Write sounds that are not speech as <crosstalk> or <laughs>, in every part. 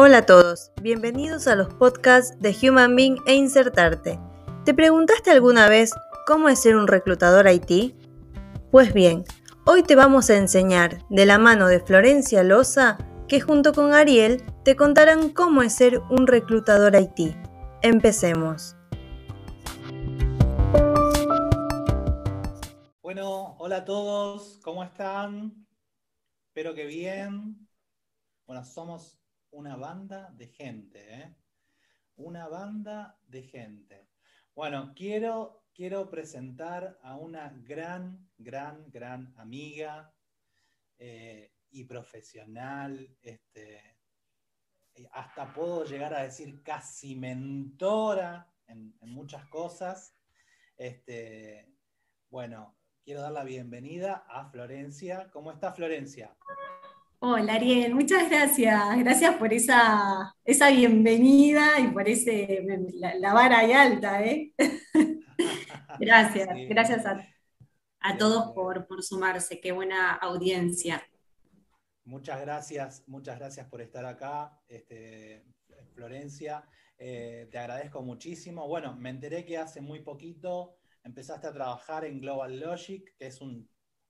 Hola a todos, bienvenidos a los podcasts de Human Being e Insertarte. ¿Te preguntaste alguna vez cómo es ser un reclutador IT? Pues bien, hoy te vamos a enseñar de la mano de Florencia Loza que junto con Ariel te contarán cómo es ser un reclutador IT. Empecemos. Bueno, hola a todos, ¿cómo están? Espero que bien. Bueno, somos una banda de gente, ¿eh? Una banda de gente. Bueno, quiero, quiero presentar a una gran, gran, gran amiga eh, y profesional, este, hasta puedo llegar a decir casi mentora en, muchas cosas. Este, bueno, quiero dar la bienvenida a Florencia. ¿Cómo está Florencia? Hola Ariel, muchas gracias. Gracias por esa, esa bienvenida y por ese, la, vara ahí alta, ¿eh? <laughs> gracias, gracias a, todos por, sumarse. Qué buena audiencia. Muchas gracias, muchas gracias por estar acá, este, Florencia. Eh, te agradezco muchísimo. Bueno, me enteré que hace muy poquito empezaste a trabajar en Global Logic, que es un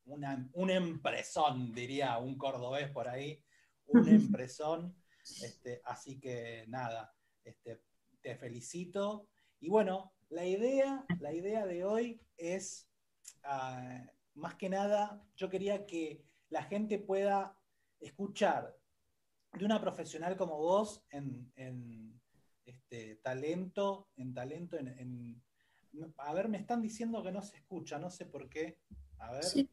un empresón, diría un cordobés por ahí, un <laughs> empresón. Este, así que nada, este, te felicito. Y bueno, la idea, la idea de hoy es, ah, más que nada, yo quería que la gente pueda escuchar de una profesional como vos en, este, talento, en talento, en, A ver, me están diciendo que no se escucha, no sé por qué. A ver. Sí,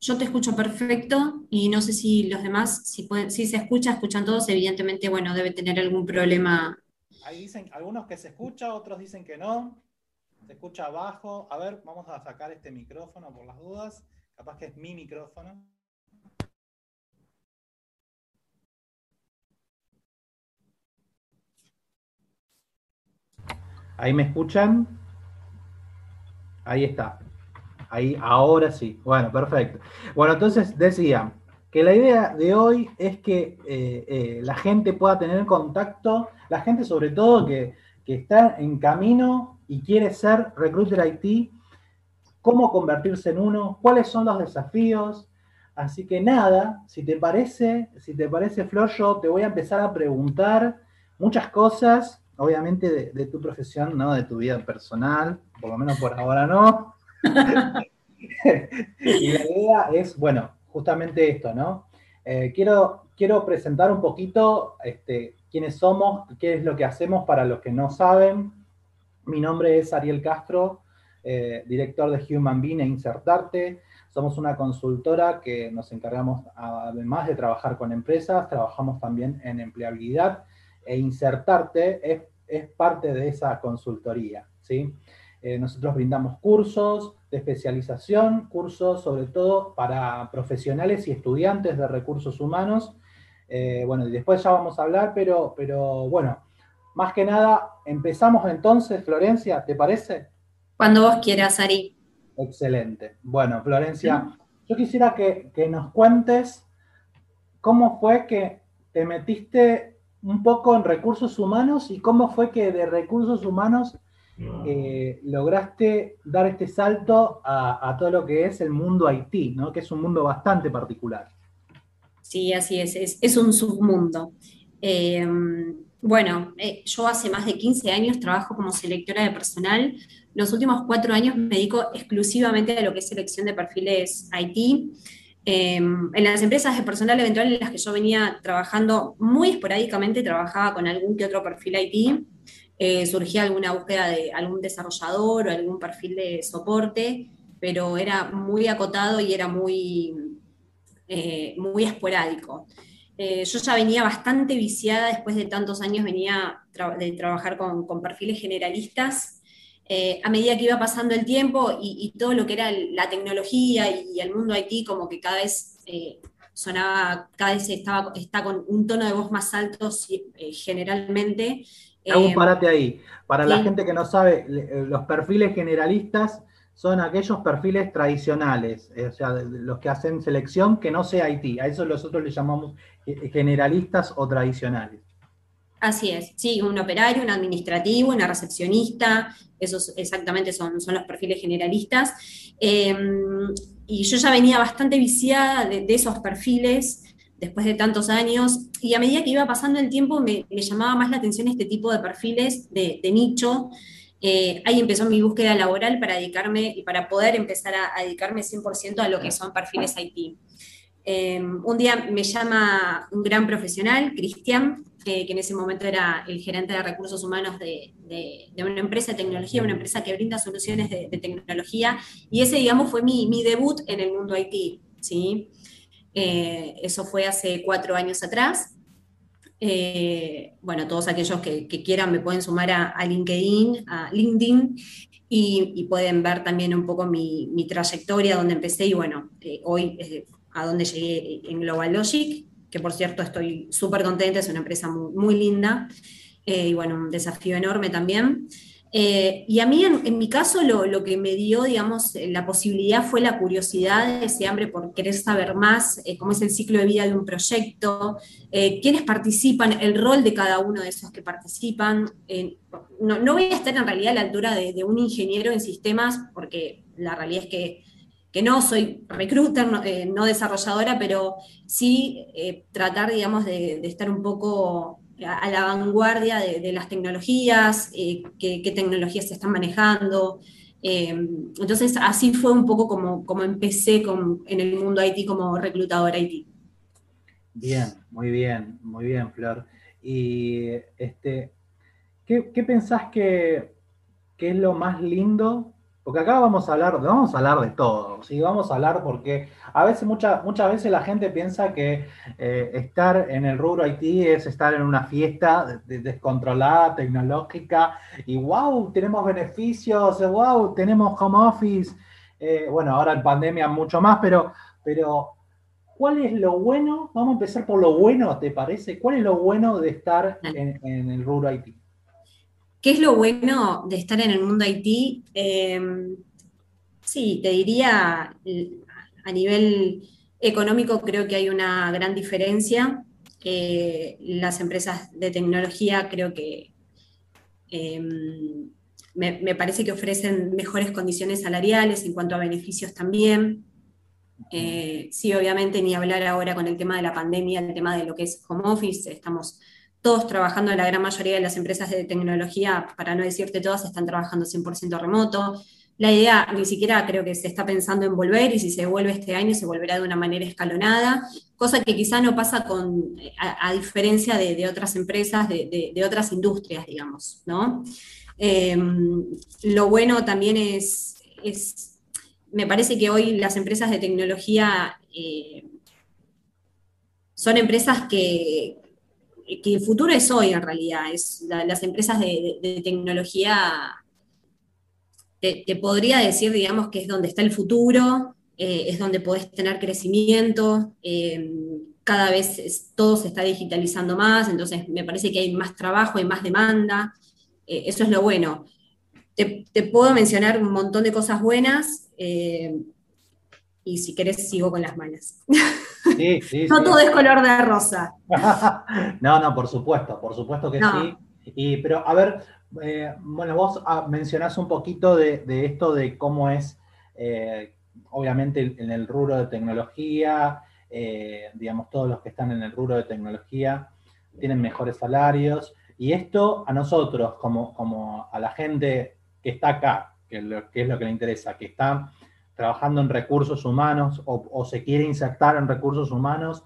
yo te escucho perfecto y no sé si los demás, si, pueden, si se escucha, escuchan todos, evidentemente, bueno, debe tener algún problema. Ahí dicen algunos que se escucha, otros dicen que no. Se escucha abajo. A ver, vamos a sacar este micrófono por las dudas. Capaz que es mi micrófono. ¿Ahí me escuchan? Ahí está. Ahí, ahora sí. Bueno, perfecto. Bueno, entonces decía que la idea de hoy es que eh, eh, la gente pueda tener contacto, la gente sobre todo que, está en camino y quiere ser recruiter IT, cómo convertirse en uno, cuáles son los desafíos. Así que nada, si te parece, si te parece, Flor, yo te voy a empezar a preguntar muchas cosas, obviamente de, de tu profesión, ¿no? De tu vida personal, por lo menos por ahora no. Y la idea es, bueno, justamente esto, ¿no? Eh, quiero, quiero presentar un poquito este, quiénes somos, qué es lo que hacemos para los que no saben. Mi nombre es Ariel Castro, eh, director de Human Being e Insertarte. Somos una consultora que nos encargamos, además de trabajar con empresas, trabajamos también en empleabilidad e Insertarte es, es parte de esa consultoría, ¿sí? Eh, nosotros brindamos cursos de especialización, cursos sobre todo para profesionales y estudiantes de recursos humanos. Eh, bueno, y después ya vamos a hablar, pero, pero bueno, más que nada, empezamos entonces, Florencia, ¿te parece? Cuando vos quieras, Ari. Excelente. Bueno, Florencia, yo quisiera que, que nos cuentes cómo fue que te metiste un poco en recursos humanos y cómo fue que de recursos humanos eh, lograste dar este salto a, todo lo que es el mundo Haití, ¿no? que es un mundo bastante particular. Sí, así es, es, un submundo. Em, bueno, eh, yo hace más de 15 años trabajo como selectora de personal. Los últimos cuatro años me dedico exclusivamente a lo que es selección de perfiles IT. Em, en las empresas de personal eventual en las que yo venía trabajando muy esporádicamente, trabajaba con algún que otro perfil IT eh, surgía alguna búsqueda de algún desarrollador o algún perfil de soporte, pero era muy acotado y era muy, eh, muy esporádico. Eh, yo ya venía bastante viciada, después de tantos años venía de trabajar con, perfiles generalistas. a medida que iba pasando el tiempo y, todo lo que era la tecnología y, el mundo IT, como que cada vez sonaba, cada vez estaba, está con un tono de voz más alto generalmente, Hago un eh, parate ahí. Para la gente que no sabe, eh, los perfiles generalistas son aquellos perfiles tradicionales, eh, o sea, los que hacen selección que no sea IT. A eso nosotros le llamamos generalistas o tradicionales. Así es, sí, un operario, un administrativo, una recepcionista, esos exactamente son, son los perfiles generalistas. Em, y yo ya venía bastante viciada de, esos perfiles después de tantos años, y a medida que iba pasando el tiempo me, llamaba más la atención este tipo de perfiles de, nicho. Eh, ahí empezó mi búsqueda laboral para dedicarme y para poder empezar a, dedicarme 100% a lo que son perfiles IT. Em, un día me llama un gran profesional, Cristian, que en ese momento era el gerente de recursos humanos de, una empresa de tecnología, una empresa que brinda soluciones de, tecnología, y ese, digamos, fue mi, debut en el mundo IT, ¿sí? Eh, eso fue hace cuatro años atrás. Eh, bueno, todos aquellos que, quieran me pueden sumar a, LinkedIn, a LinkedIn, y, pueden ver también un poco mi, trayectoria, donde empecé, y bueno, eh, hoy a donde llegué en Global Logic, que por cierto estoy súper contenta, es una empresa muy, linda y bueno, un desafío enorme también. Eh, y a mí, en, mi caso, lo, que me dio, digamos, la posibilidad fue la curiosidad, ese hambre por querer saber más, eh, cómo es el ciclo de vida de un proyecto, quiénes participan, el rol de cada uno de esos que participan. No, voy a estar en realidad a la altura de, un ingeniero en sistemas, porque la realidad es que que no soy recruiter, no, eh, desarrolladora, pero sí eh, tratar, digamos, de, estar un poco a, la vanguardia de, las tecnologías, eh, qué, tecnologías se están manejando. entonces, así fue un poco como, como empecé con, en el mundo IT como reclutadora IT. Bien, muy bien, muy bien, Flor. Y este, ¿qué, pensás que, que es lo más lindo porque acá vamos a hablar, vamos a hablar de todo, ¿sí? Vamos a hablar porque a veces, muchas muchas veces la gente piensa que eh, estar en el rubro IT es estar en una fiesta descontrolada, tecnológica, y wow, tenemos beneficios, wow, tenemos home office, eh, bueno, ahora en pandemia mucho más, pero, pero ¿cuál es lo bueno? Vamos a empezar por lo bueno, ¿te parece? ¿Cuál es lo bueno de estar en, en el rubro IT? ¿Qué es lo bueno de estar en el mundo IT? Em, sí, te diría, a nivel económico creo que hay una gran diferencia. las empresas de tecnología creo que em, me, parece que ofrecen mejores condiciones salariales en cuanto a beneficios también. Eh, sí, obviamente, ni hablar ahora con el tema de la pandemia, el tema de lo que es home office, estamos todos trabajando, la gran mayoría de las empresas de tecnología, para no decirte todas, están trabajando 100% remoto. La idea ni siquiera creo que se está pensando en volver y si se vuelve este año se volverá de una manera escalonada, cosa que quizá no pasa con, a, diferencia de, otras empresas, de, otras industrias, digamos, ¿no? Em, lo bueno también es, es, me parece que hoy las empresas de tecnología eh, son empresas que, que el futuro es hoy en realidad, es las empresas de, tecnología, te, podría decir, digamos, que es donde está el futuro, eh, es donde podés tener crecimiento, eh, cada vez todo se está digitalizando más, entonces me parece que hay más trabajo, hay más demanda, eh, eso es lo bueno. Te, puedo mencionar un montón de cosas buenas, y si querés sigo con las malas. Sí, sí, <laughs> no todo es color de rosa. <laughs> no, no, por supuesto, por supuesto que sí. Y, pero a ver, eh, bueno, vos ah, mencionás un poquito de, esto de cómo es, eh, obviamente, en el rubro de tecnología, eh, digamos, todos los que están en el rubro de tecnología tienen mejores salarios. Y esto a nosotros, como, como a la gente que está acá, que, que es lo que le interesa, que está trabajando en recursos humanos o, se quiere insertar en recursos humanos,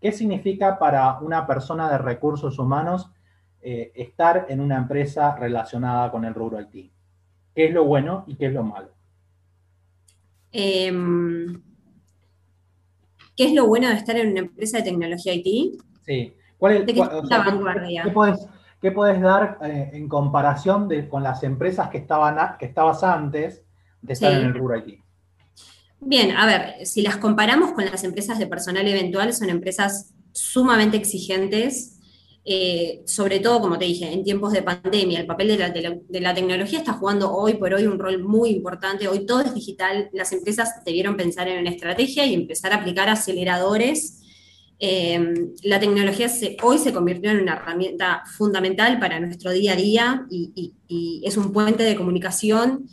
¿qué significa para una persona de recursos humanos eh, estar en una empresa relacionada con el rubro IT? ¿Qué es lo bueno y qué es lo malo? Em, ¿Qué es lo bueno de estar en una empresa de tecnología IT? Sí. ¿Cuál es, la vanguardia? ¿Qué, puedes, dar eh, en comparación con las empresas que, estaban que estabas antes de estar en el rubro IT? Bien, a ver, si las comparamos con las empresas de personal eventual, son empresas sumamente exigentes, eh, sobre todo, como te dije, en tiempos de pandemia, el papel de la, de la, tecnología está jugando hoy por hoy un rol muy importante. Hoy todo es digital, las empresas debieron pensar en una estrategia y empezar a aplicar aceleradores. Eh, la tecnología hoy se convirtió en una herramienta fundamental para nuestro día a día y, y es un puente de comunicación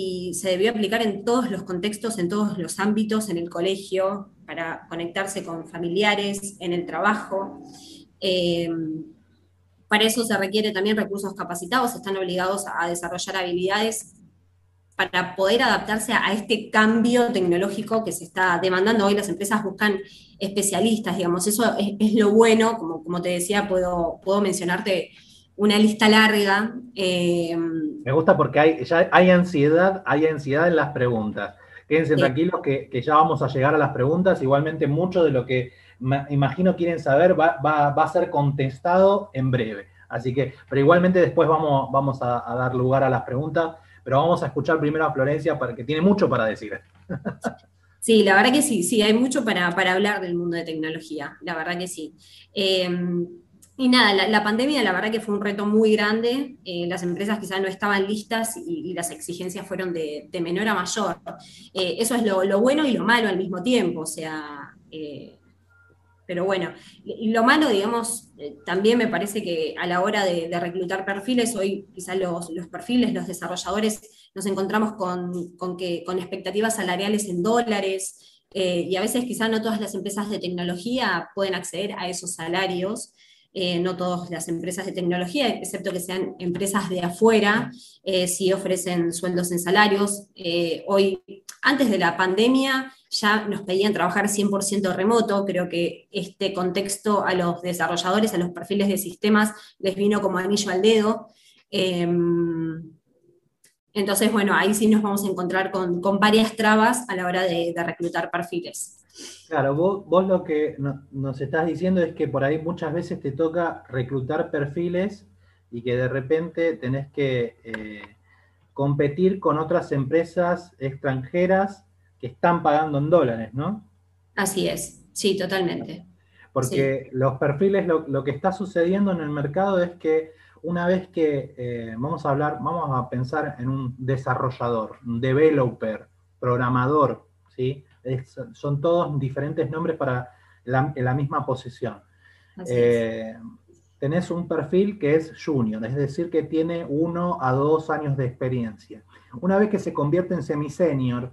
y se debió aplicar en todos los contextos, en todos los ámbitos, en el colegio, para conectarse con familiares, en el trabajo. Eh, para eso se requiere también recursos capacitados, están obligados a desarrollar habilidades para poder adaptarse a este cambio tecnológico que se está demandando. Hoy las empresas buscan especialistas, digamos, eso es, lo bueno, como, como te decía, puedo, puedo mencionarte una lista larga. Eh, Me gusta porque hay, ya hay ansiedad, hay ansiedad en las preguntas. Quédense tranquilos que, que, ya vamos a llegar a las preguntas. Igualmente, mucho de lo que imagino quieren saber va, a ser contestado en breve. Así que, pero igualmente después vamos, vamos a, dar lugar a las preguntas, pero vamos a escuchar primero a Florencia, porque tiene mucho para decir. <laughs> Sí, la verdad que sí, sí, hay mucho para, hablar del mundo de tecnología, la verdad que sí. Em, y nada, la, pandemia la verdad que fue un reto muy grande, eh, las empresas quizás no estaban listas y, las exigencias fueron de, menor a mayor. Eh, eso es lo, bueno y lo malo al mismo tiempo, o sea, eh, pero bueno, lo malo, digamos, también me parece que a la hora de, reclutar perfiles, hoy quizás los, perfiles, los desarrolladores, nos encontramos con, que, con expectativas salariales en dólares, y a veces quizás no todas las empresas de tecnología pueden acceder a esos salarios. Eh, no todas las empresas de tecnología, excepto que sean empresas de afuera, sí ofrecen sueldos en salarios. hoy, antes de la pandemia, ya nos pedían trabajar 100% remoto. Creo que este contexto a los desarrolladores, a los perfiles de sistemas, les vino como anillo al dedo. Em, entonces, bueno, ahí sí nos vamos a encontrar con, varias trabas a la hora de, reclutar perfiles. Claro, vos, lo que nos estás diciendo es que por ahí muchas veces te toca reclutar perfiles y que de repente tenés que eh, competir con otras empresas extranjeras que están pagando en dólares, ¿no? Así es, sí, totalmente. Porque los perfiles, lo, que está sucediendo en el mercado es que una vez que eh, vamos a hablar, vamos a pensar en un desarrollador, un developer, programador, ¿sí? Son todos diferentes nombres para la, misma posición. Eh, tenés un perfil que es junior, es decir, que tiene uno a dos años de experiencia. Una vez que se convierte en semi-senior,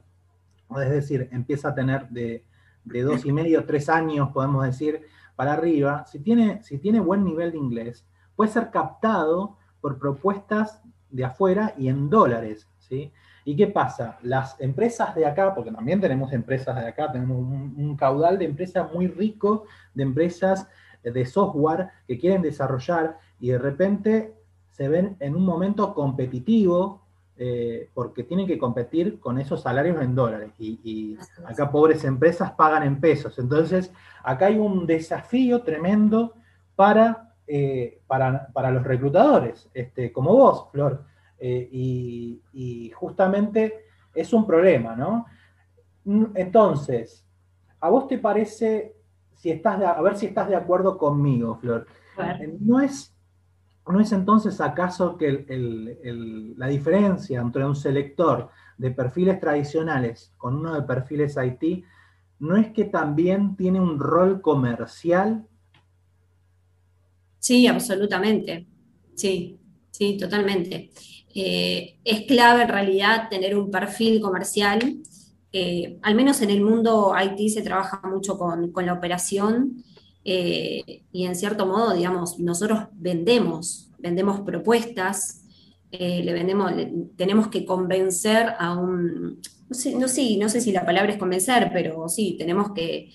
es decir, empieza a tener de, dos y medio, tres años, podemos decir, para arriba, si tiene, si tiene buen nivel de inglés, puede ser captado por propuestas de afuera y en dólares, ¿sí? ¿Y qué pasa? Las empresas de acá, porque también tenemos empresas de acá, tenemos un, caudal de empresas muy rico, de empresas de software que quieren desarrollar y de repente se ven en un momento competitivo eh, porque tienen que competir con esos salarios en dólares y, acá pobres empresas pagan en pesos. Entonces, acá hay un desafío tremendo para, eh, para, los reclutadores, este, como vos, Flor. Eh, y, justamente es un problema, ¿no? Entonces, ¿a vos te parece, si estás a ver si estás de acuerdo conmigo, Flor? No es ¿No es entonces acaso que la diferencia entre un selector de perfiles tradicionales con uno de perfiles IT no es que también tiene un rol comercial? Sí, absolutamente. Sí, sí, totalmente. Eh, es clave en realidad tener un perfil comercial. Eh, al menos en el mundo IT se trabaja mucho con, con la operación eh, y en cierto modo, digamos, nosotros vendemos, vendemos propuestas, le vendemos, tenemos que convencer a un, no sé, no, sé si la palabra es convencer, pero sí, tenemos que,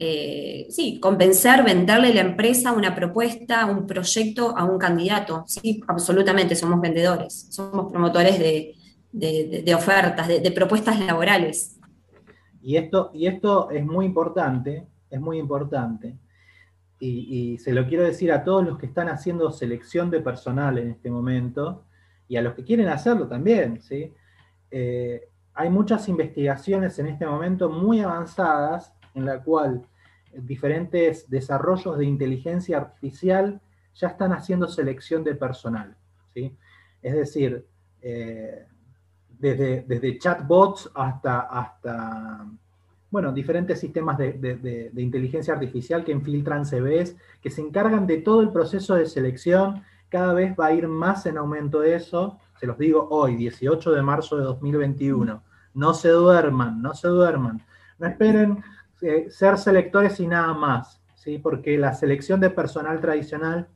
eh, sí, convencer, venderle la empresa una propuesta, un proyecto a un candidato. Sí, absolutamente, somos vendedores, somos promotores de, ofertas, de, propuestas laborales. Y esto, y esto es muy importante, es muy importante, y, se lo quiero decir a todos los que están haciendo selección de personal en este momento y a los que quieren hacerlo también, ¿sí? Eh, hay muchas investigaciones en este momento muy avanzadas en la cual diferentes desarrollos de inteligencia artificial ya están haciendo selección de personal. ¿sí? Es decir, eh, desde, desde, chatbots hasta, hasta bueno, diferentes sistemas de, inteligencia artificial que infiltran CVs, que se encargan de todo el proceso de selección. Cada vez va a ir más en aumento eso. Se los digo hoy, 18 de marzo de 2021. No se duerman, no se duerman. No esperen eh, ser selectores y nada más, ¿sí? porque la selección de personal tradicional,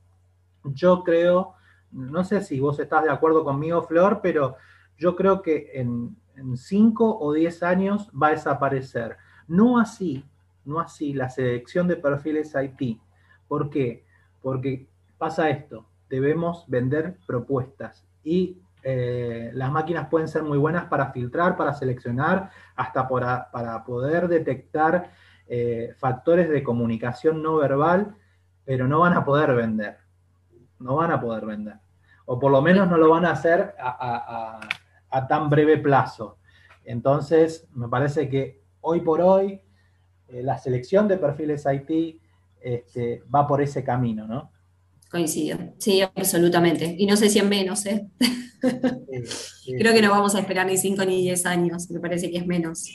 yo creo, no sé si vos estás de acuerdo conmigo, Flor, pero yo creo que en, en 5 o 10 años va a desaparecer. No así, no así la selección de perfiles IT. ¿Por qué? Porque pasa esto, debemos vender propuestas y eh, las máquinas pueden ser muy buenas para filtrar, para seleccionar, hasta para, poder detectar eh, factores de comunicación no verbal, pero no van a poder vender. No van a poder vender. O por lo menos no lo van a hacer a a tan breve plazo. Entonces, me parece que hoy por hoy eh, la selección de perfiles IT este, va por ese camino, ¿no? Coincido, sí, absolutamente. Y no sé si en menos, ¿eh? <laughs> Creo que no vamos a esperar ni 5 ni 10 años, me parece que es menos.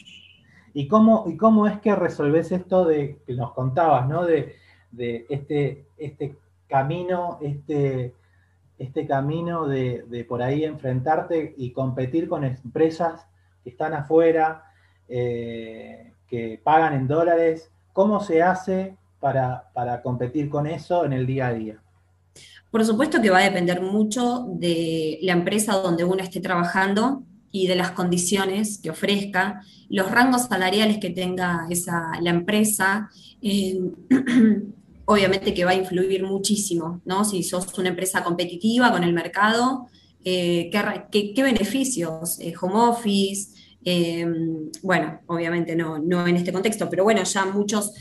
¿Y cómo, y cómo es que resolvés esto de que nos contabas, ¿no? De, de este, este camino, este, este camino de, por ahí enfrentarte y competir con empresas que están afuera, eh, que pagan en dólares. ¿Cómo se hace para, competir con eso en el día a día? Por supuesto que va a depender mucho de la empresa donde uno esté trabajando y de las condiciones que ofrezca, los rangos salariales que tenga esa, la empresa. Eh, <clears throat> obviamente que va a influir muchísimo, ¿no? Si sos una empresa competitiva con el mercado, eh, ¿qué, beneficios? Eh, home office, bueno, obviamente no, no en este contexto, pero bueno, ya muchos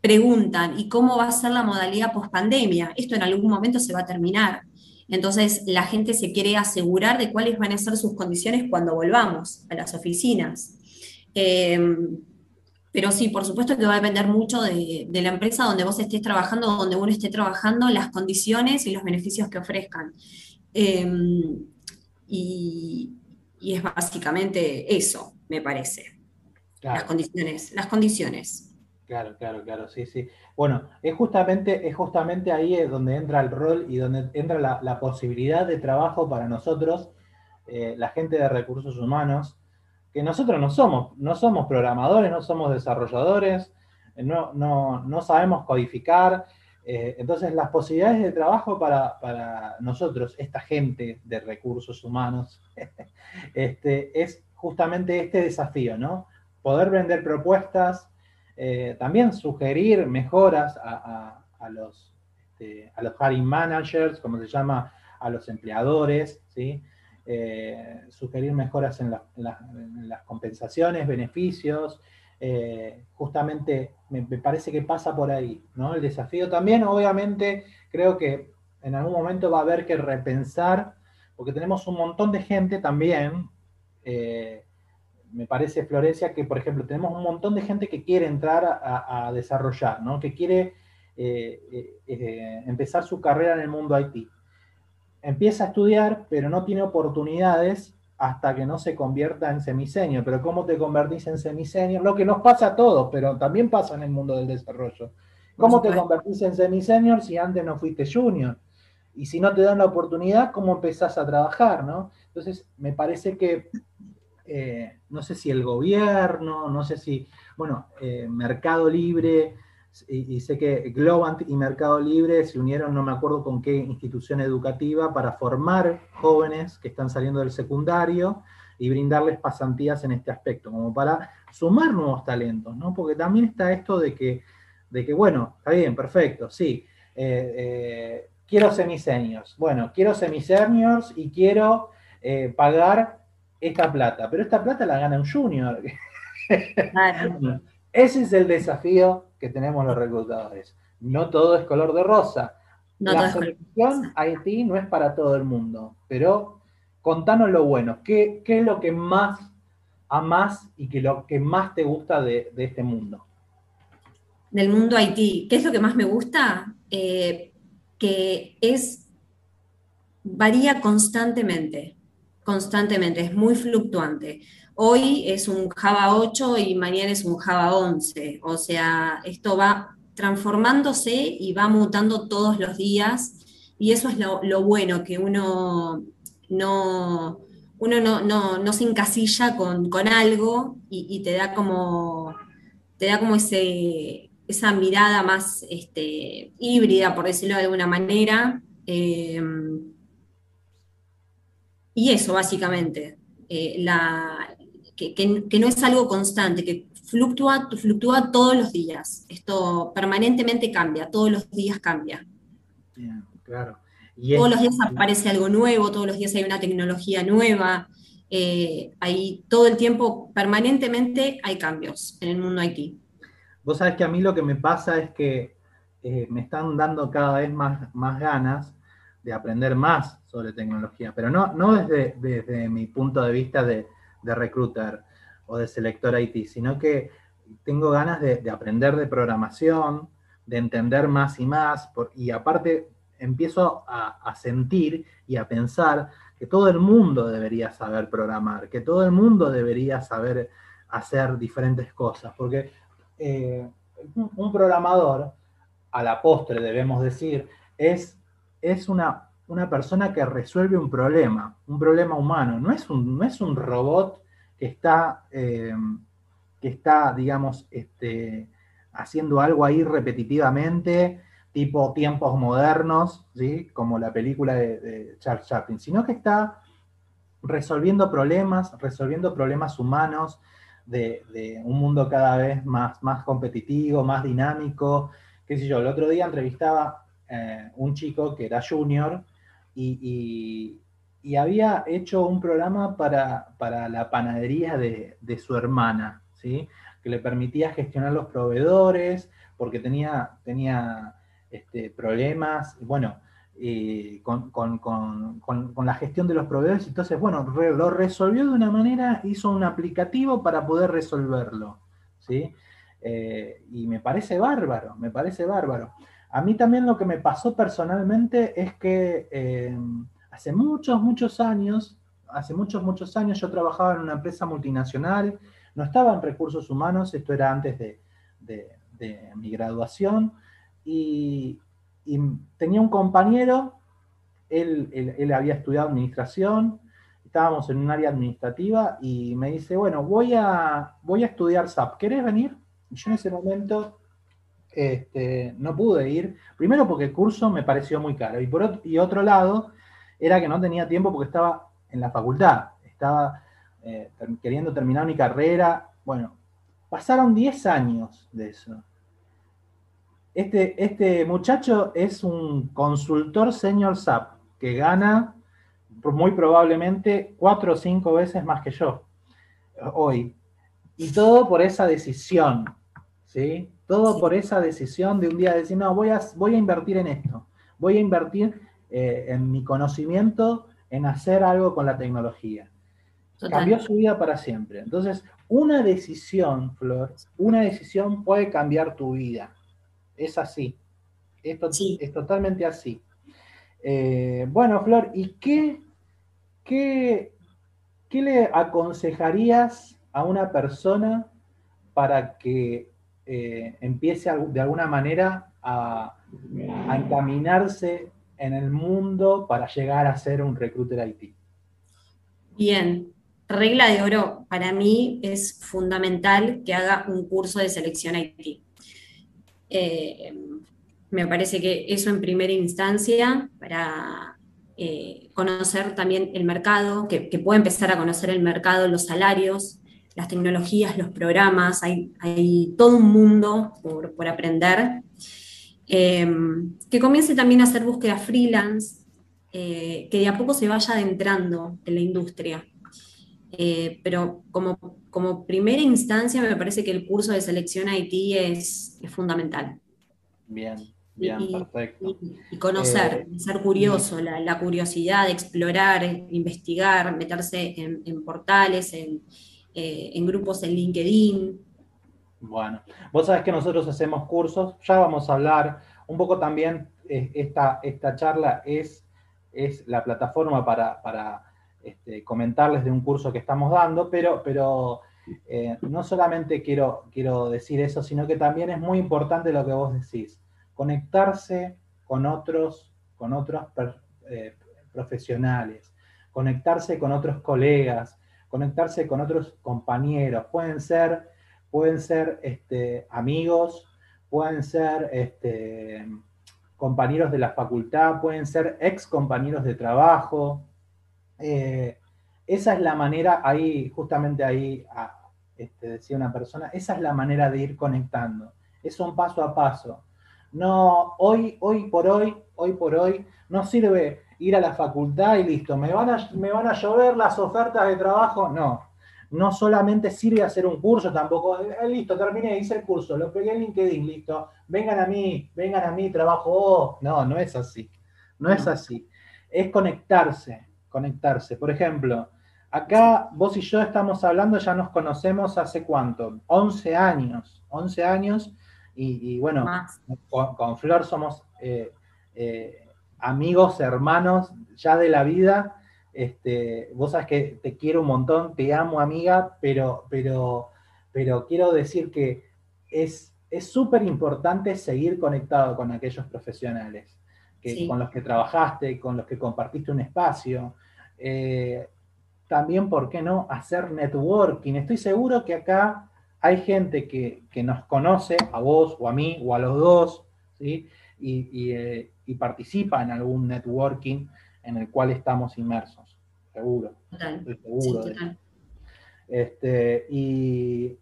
preguntan, ¿y cómo va a ser la modalidad post pandemia? Esto en algún momento se va a terminar. Entonces, la gente se quiere asegurar de cuáles van a ser sus condiciones cuando volvamos a las oficinas. Em, pero sí, por supuesto que va a depender mucho de, la empresa donde vos estés trabajando, donde uno esté trabajando, las condiciones y los beneficios que ofrezcan. Em, y, es básicamente eso, me parece. Las condiciones, las condiciones. Claro, claro, claro, sí, sí. Bueno, es justamente, es justamente ahí donde entra el rol y donde entra la, posibilidad de trabajo para nosotros, eh, la gente de recursos humanos, que nosotros no somos, no somos programadores, no somos desarrolladores, eh, no, sabemos codificar. Eh, entonces, las posibilidades de trabajo para, nosotros, esta gente de recursos humanos, <laughs> este, es justamente este desafío, ¿no? Poder vender propuestas, eh, también sugerir mejoras a, los, este, a los hiring managers, como se llama, a los empleadores, ¿sí? Eh, sugerir mejoras en, las compensaciones, beneficios. Eh, justamente me, parece que pasa por ahí, ¿no? El desafío también, obviamente, creo que en algún momento va a haber que repensar, porque tenemos un montón de gente también, me parece, Florencia, que por ejemplo tenemos un montón de gente que quiere entrar a, desarrollar, ¿no? Que quiere empezar su carrera en el mundo IT empieza a estudiar, pero no tiene oportunidades hasta que no se convierta en semisenio. Pero ¿cómo te convertís en semisenio? Lo que nos pasa a todos, pero también pasa en el mundo del desarrollo. ¿Cómo te convertís en semisenior si antes no fuiste junior? Y si no te dan la oportunidad, ¿cómo empezás a trabajar? ¿no? Entonces, me parece que, eh, no sé si el gobierno, no sé si, bueno, eh, Mercado Libre, y, sé que Globant y Mercado Libre se unieron, no me acuerdo con qué institución educativa, para formar jóvenes que están saliendo del secundario y brindarles pasantías en este aspecto, como para sumar nuevos talentos, ¿no? Porque también está esto de que, de que bueno, está bien, perfecto, sí, eh, quiero semiseniors, bueno, quiero semiseniors y quiero pagar esta plata, pero esta plata la gana un junior. <laughs> Ese es el desafío que tenemos los reclutadores. No todo es color de rosa. la selección IT no es para todo el mundo, pero contanos lo bueno. ¿Qué, es lo que más amas y que lo que más te gusta de, este mundo? Del mundo IT. ¿Qué es lo que más me gusta? Eh, que es, varía constantemente, constantemente, es muy fluctuante. Hoy es un Java 8 y mañana es un Java 11, o sea, esto va transformándose y va mutando todos los días, y eso es lo, bueno, que uno no, uno no, se encasilla con, algo y, te da como, te da como ese, esa mirada más este, híbrida, por decirlo de alguna manera. Eh, y eso, básicamente, eh, que, no es algo constante, que fluctúa, fluctúa todos los días. Esto permanentemente cambia, todos los días cambia. claro. todos los días aparece algo nuevo, todos los días hay una tecnología nueva. Eh, todo el tiempo, permanentemente hay cambios en el mundo IT. Vos sabés que a mí lo que me pasa es que eh, me están dando cada vez más, más ganas de aprender más sobre tecnología, pero no, no desde, desde mi punto de vista de, de recruiter o de selector IT, sino que tengo ganas de, aprender de programación, de entender más y más, y aparte empiezo a, a, sentir y a pensar que todo el mundo debería saber programar, que todo el mundo debería saber hacer diferentes cosas, porque eh, un programador, a la postre debemos decir, es, es una, una, persona que resuelve un problema, un problema humano, no es un, no es un robot que está, eh, que está digamos, este, haciendo algo ahí repetitivamente, tipo tiempos modernos, ¿sí? como la película de, de Charles Chaplin, sino que está resolviendo problemas, resolviendo problemas humanos, de, un mundo cada vez más, más competitivo, más dinámico. Qué sé yo, el otro día entrevistaba eh, un chico que era junior y, había hecho un programa para, la panadería de, su hermana, ¿sí? que le permitía gestionar los proveedores, porque tenía, tenía este, problemas. Bueno, con, la gestión de los proveedores. Entonces, bueno, lo resolvió de una manera, hizo un aplicativo para poder resolverlo. ¿sí? Eh, y me parece bárbaro, me parece bárbaro. A mí también lo que me pasó personalmente es que eh, hace muchos, muchos años, hace muchos, muchos años yo trabajaba en una empresa multinacional, no estaba en recursos humanos, esto era antes de, mi graduación, y, tenía un compañero, él, había estudiado administración, estábamos en un área administrativa y me dice, bueno, voy a, voy a estudiar SAP, ¿querés venir? Y yo en ese momento este, no pude ir, primero porque el curso me pareció muy caro y por otro, y otro lado era que no tenía tiempo porque estaba en la facultad, estaba eh, queriendo terminar mi carrera, bueno, pasaron 10 años de eso. Este, este, muchacho es un consultor senior SAP que gana muy probablemente cuatro o cinco veces más que yo hoy. Y todo por esa decisión, ¿sí? Todo por esa decisión de un día decir, no, voy a, voy a invertir en esto, voy a invertir eh, en mi conocimiento, en hacer algo con la tecnología. Cambió su vida para siempre. Entonces, una decisión, Flor, una decisión puede cambiar tu vida. Es así. Es, es totalmente así. Eh, bueno, Flor, ¿y qué, qué, qué, le aconsejarías a una persona para que eh, empiece de alguna manera a, encaminarse en el mundo para llegar a ser un recruiter IT? Bien, regla de oro, para mí es fundamental que haga un curso de selección IT. Eh, me parece que eso en primera instancia para eh, conocer también el mercado, que, pueda empezar a conocer el mercado, los salarios, las tecnologías, los programas, hay, todo un mundo por, aprender. Em, que comience también a hacer búsqueda freelance, eh, que de a poco se vaya adentrando en la industria. pero como como primera instancia me parece que el curso de selección IT es, fundamental. Bien, bien, perfecto. Y, conocer, eh, ser curioso, la, curiosidad, explorar, investigar, meterse en, portales, eh, en, grupos en LinkedIn. Bueno, vos sabés que nosotros hacemos cursos, ya vamos a hablar un poco también, eh, esta, esta charla es, es la plataforma para, este, comentarles de un curso que estamos dando, pero, pero eh, no solamente quiero, quiero decir eso, sino que también es muy importante lo que vos decís, conectarse con otros, con otros profesionales, conectarse con otros colegas, conectarse con otros compañeros, pueden ser, pueden ser este, amigos, pueden ser este, compañeros de la facultad, pueden ser ex compañeros de trabajo. Eh, esa es la manera, ahí, justamente ahí este, decía una persona, esa es la manera de ir conectando. Es un paso a paso. No, hoy, hoy por hoy, hoy por hoy, no sirve ir a la facultad y listo, ¿me van a, me van a llover las ofertas de trabajo? No, no solamente sirve hacer un curso, tampoco, eh, listo, terminé, hice el curso, lo pegué en LinkedIn, listo, vengan a mí, vengan a mí, trabajo No, no es así, no es así. Es conectarse, conectarse. Por ejemplo, acá vos y yo estamos hablando, ya nos conocemos hace cuánto, 11 años, 11 años, y, bueno, con, Flor somos... Eh, eh, amigos, hermanos ya de la vida. Este, vos sabes que te quiero un montón, te amo amiga, pero, pero, pero quiero decir que es súper importante seguir conectado con aquellos profesionales que, con los que trabajaste, con los que compartiste un espacio. Eh, también, ¿por qué no?, hacer networking. Estoy seguro que acá hay gente que, nos conoce, a vos o a mí o a los dos, ¿sí? y, eh, y participa en algún networking en el cual estamos inmersos, seguro. Estoy seguro Este, y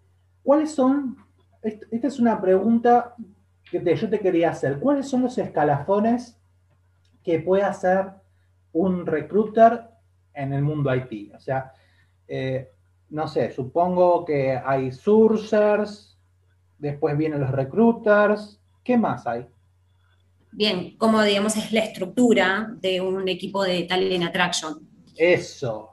¿cuáles son? Esta es una pregunta que yo te quería hacer. ¿Cuáles son los escalafones que puede hacer un recruiter en el mundo IT? O sea, eh, no sé, supongo que hay sourcers, después vienen los recruiters, ¿qué más hay? Bien cómo, digamos, es la estructura de un equipo de talent attraction. Eso.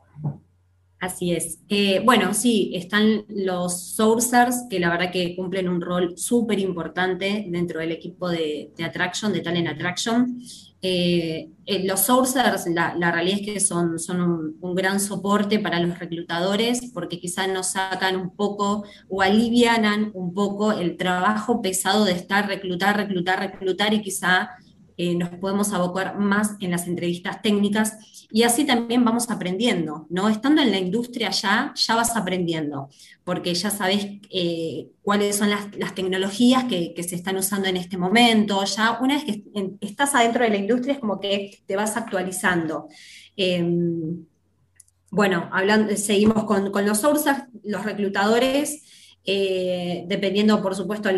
Así es. Eh, bueno, sí, están los sourcers, que la verdad que cumplen un rol súper importante dentro del equipo de, attraction, de talent attraction. Eh, eh, los sourcers, la, realidad es que son, son un, gran soporte para los reclutadores porque quizás nos sacan un poco o alivianan un poco el trabajo pesado de estar reclutar, reclutar, reclutar y quizá eh, nos podemos abocar más en las entrevistas técnicas y así también vamos aprendiendo, ¿no? Estando en la industria ya, ya vas aprendiendo, porque ya sabes eh, cuáles son las, tecnologías que, se están usando en este momento, ya una vez que estás adentro de la industria es como que te vas actualizando. Em, bueno, hablando, seguimos con, los sources, los reclutadores, eh, dependiendo por supuesto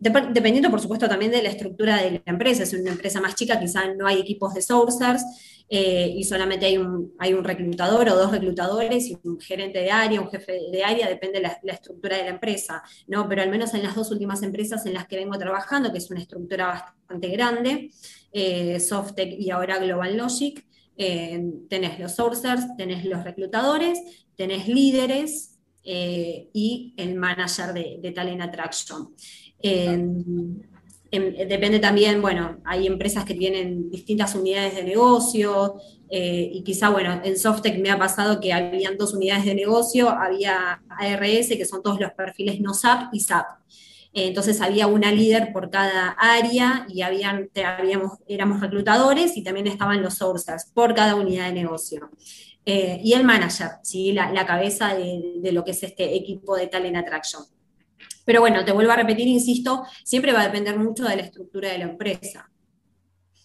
dependiendo por supuesto también de la estructura de la empresa. Es una empresa más chica, quizás no hay equipos de sourcers, eh, y solamente hay un, hay un reclutador o dos reclutadores y un gerente de área, un jefe de área, depende de la, estructura de la empresa, ¿no? Pero al menos en las dos últimas empresas en las que vengo trabajando, que es una estructura bastante grande, eh, Softec y ahora Global Logic, eh, tenés los sourcers, tenés los reclutadores, tenés líderes, y el manager de, de Talent Attraction. Em, depende también, bueno, hay empresas que tienen distintas unidades de negocio eh, y quizá, bueno, en Softec me ha pasado que habían dos unidades de negocio, había ARS, que son todos los perfiles no SAP y SAP. Eh, entonces había una líder por cada área y habían, habíamos, éramos reclutadores y también estaban los sourcers por cada unidad de negocio. Eh, y el manager, ¿sí? la, cabeza de, lo que es este equipo de Talent Attraction. Pero bueno, te vuelvo a repetir, insisto, siempre va a depender mucho de la estructura de la empresa.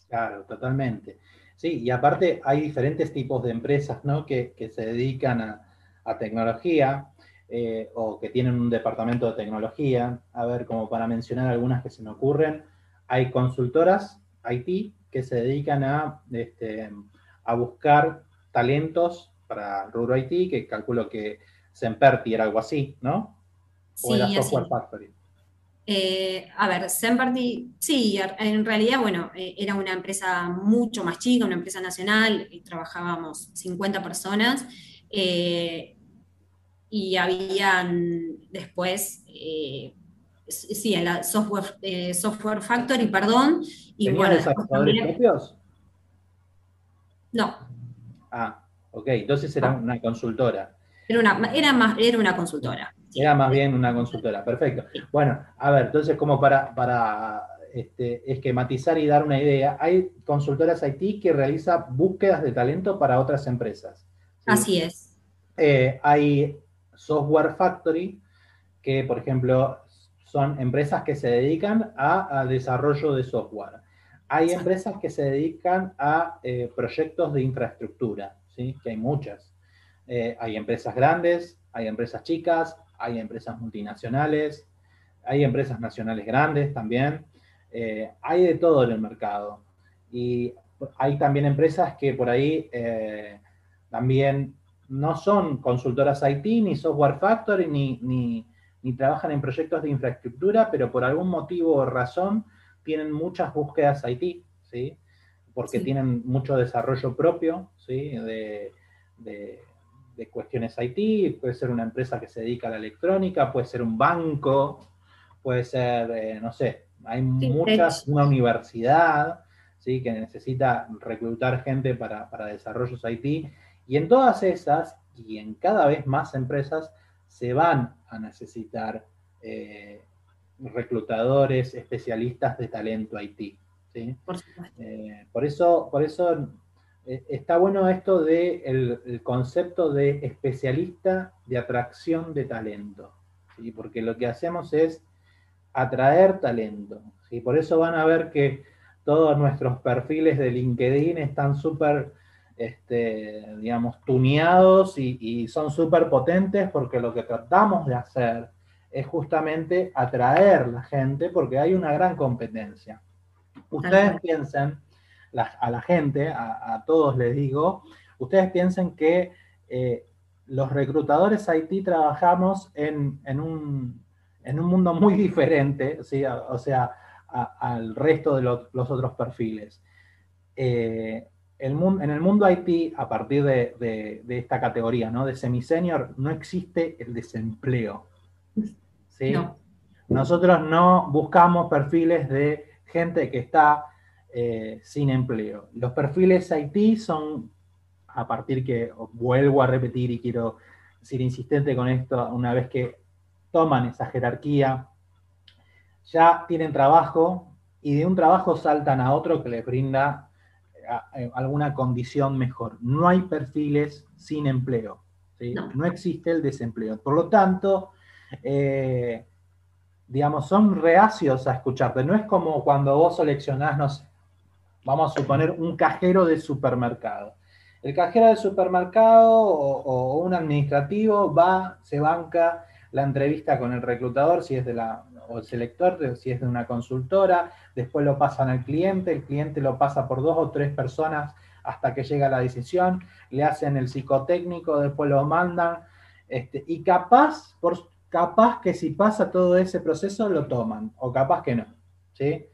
Claro, totalmente. Sí, y aparte hay diferentes tipos de empresas ¿no? que, se dedican a, tecnología eh, o que tienen un departamento de tecnología. A ver, como para mencionar algunas que se me ocurren, hay consultoras IT que se dedican a, este, a buscar talentos para Ruro IT, que calculo que Semperti era algo así, ¿no? ¿O era Software Factory? Eh, a ver, Semperty, sí, en realidad, bueno, eh, era una empresa mucho más chica, una empresa nacional, y trabajábamos 50 personas, eh, y habían después sí, en la Software, software Factory, perdón. Y bueno, desarrolladores propios? No. Ah, ok, entonces era una consultora. Era una, era más, era una consultora. Era más bien una consultora, perfecto. Bueno, a ver, entonces como para, para este, esquematizar y dar una idea, hay consultoras IT que realizan búsquedas de talento para otras empresas. Así es. Eh, hay Software Factory, que por ejemplo son empresas que se dedican a, desarrollo de software. Hay empresas que se dedican a eh, proyectos de infraestructura, ¿sí? que hay muchas. Eh, hay empresas grandes, hay empresas chicas, hay empresas multinacionales, hay empresas nacionales grandes también. Eh, hay de todo en el mercado. Y hay también empresas que por ahí también no son consultoras IT, ni software factory, ni, ni, ni trabajan en proyectos de infraestructura, pero por algún motivo o razón tienen muchas búsquedas IT, ¿sí? Porque tienen mucho desarrollo propio, ¿sí? De, cuestiones IT, puede ser una empresa que se dedica a la electrónica, puede ser un banco, puede ser, eh, no sé, hay muchas, una universidad, ¿sí? Que necesita reclutar gente para, para desarrollos IT, y en todas esas, y en cada vez más empresas, se van a necesitar eh, reclutadores, especialistas de talento IT. Eh, por, eso, por eso eh, está bueno esto del de el concepto de especialista de atracción de talento, porque lo que hacemos es atraer talento. ¿sí? Por eso van a ver que todos nuestros perfiles de LinkedIn están súper este, digamos, tuneados y, son súper potentes porque lo que tratamos de hacer es justamente atraer la gente porque hay una gran competencia. Ustedes piensen, a la gente, a, todos les digo, ustedes piensen que eh, los reclutadores IT trabajamos en, un, mundo muy diferente, ¿sí? o sea, al resto de los otros perfiles. Eh, en el mundo IT, a partir de, esta categoría, ¿no? De semi-senior, no existe el desempleo. ¿Sí? Nosotros no buscamos perfiles de gente que está eh, sin empleo. Los perfiles IT son, a partir que vuelvo a repetir y quiero ser insistente con esto, una vez que toman esa jerarquía, ya tienen trabajo y de un trabajo saltan a otro que les brinda eh, alguna condición mejor. No hay perfiles sin empleo. No. existe el desempleo. Por lo tanto, eh, digamos, son reacios a escucharte. No es como cuando vos seleccionás, no vamos a suponer un cajero de supermercado. El cajero de supermercado o, un administrativo va, se banca la entrevista con el reclutador, si es de la, o el selector, si es de una consultora, después lo pasan al cliente, el cliente lo pasa por dos o tres personas hasta que llega la decisión, le hacen el psicotécnico, después lo mandan, este, y capaz, por, capaz que si pasa todo ese proceso lo toman, o capaz que no, ¿sí?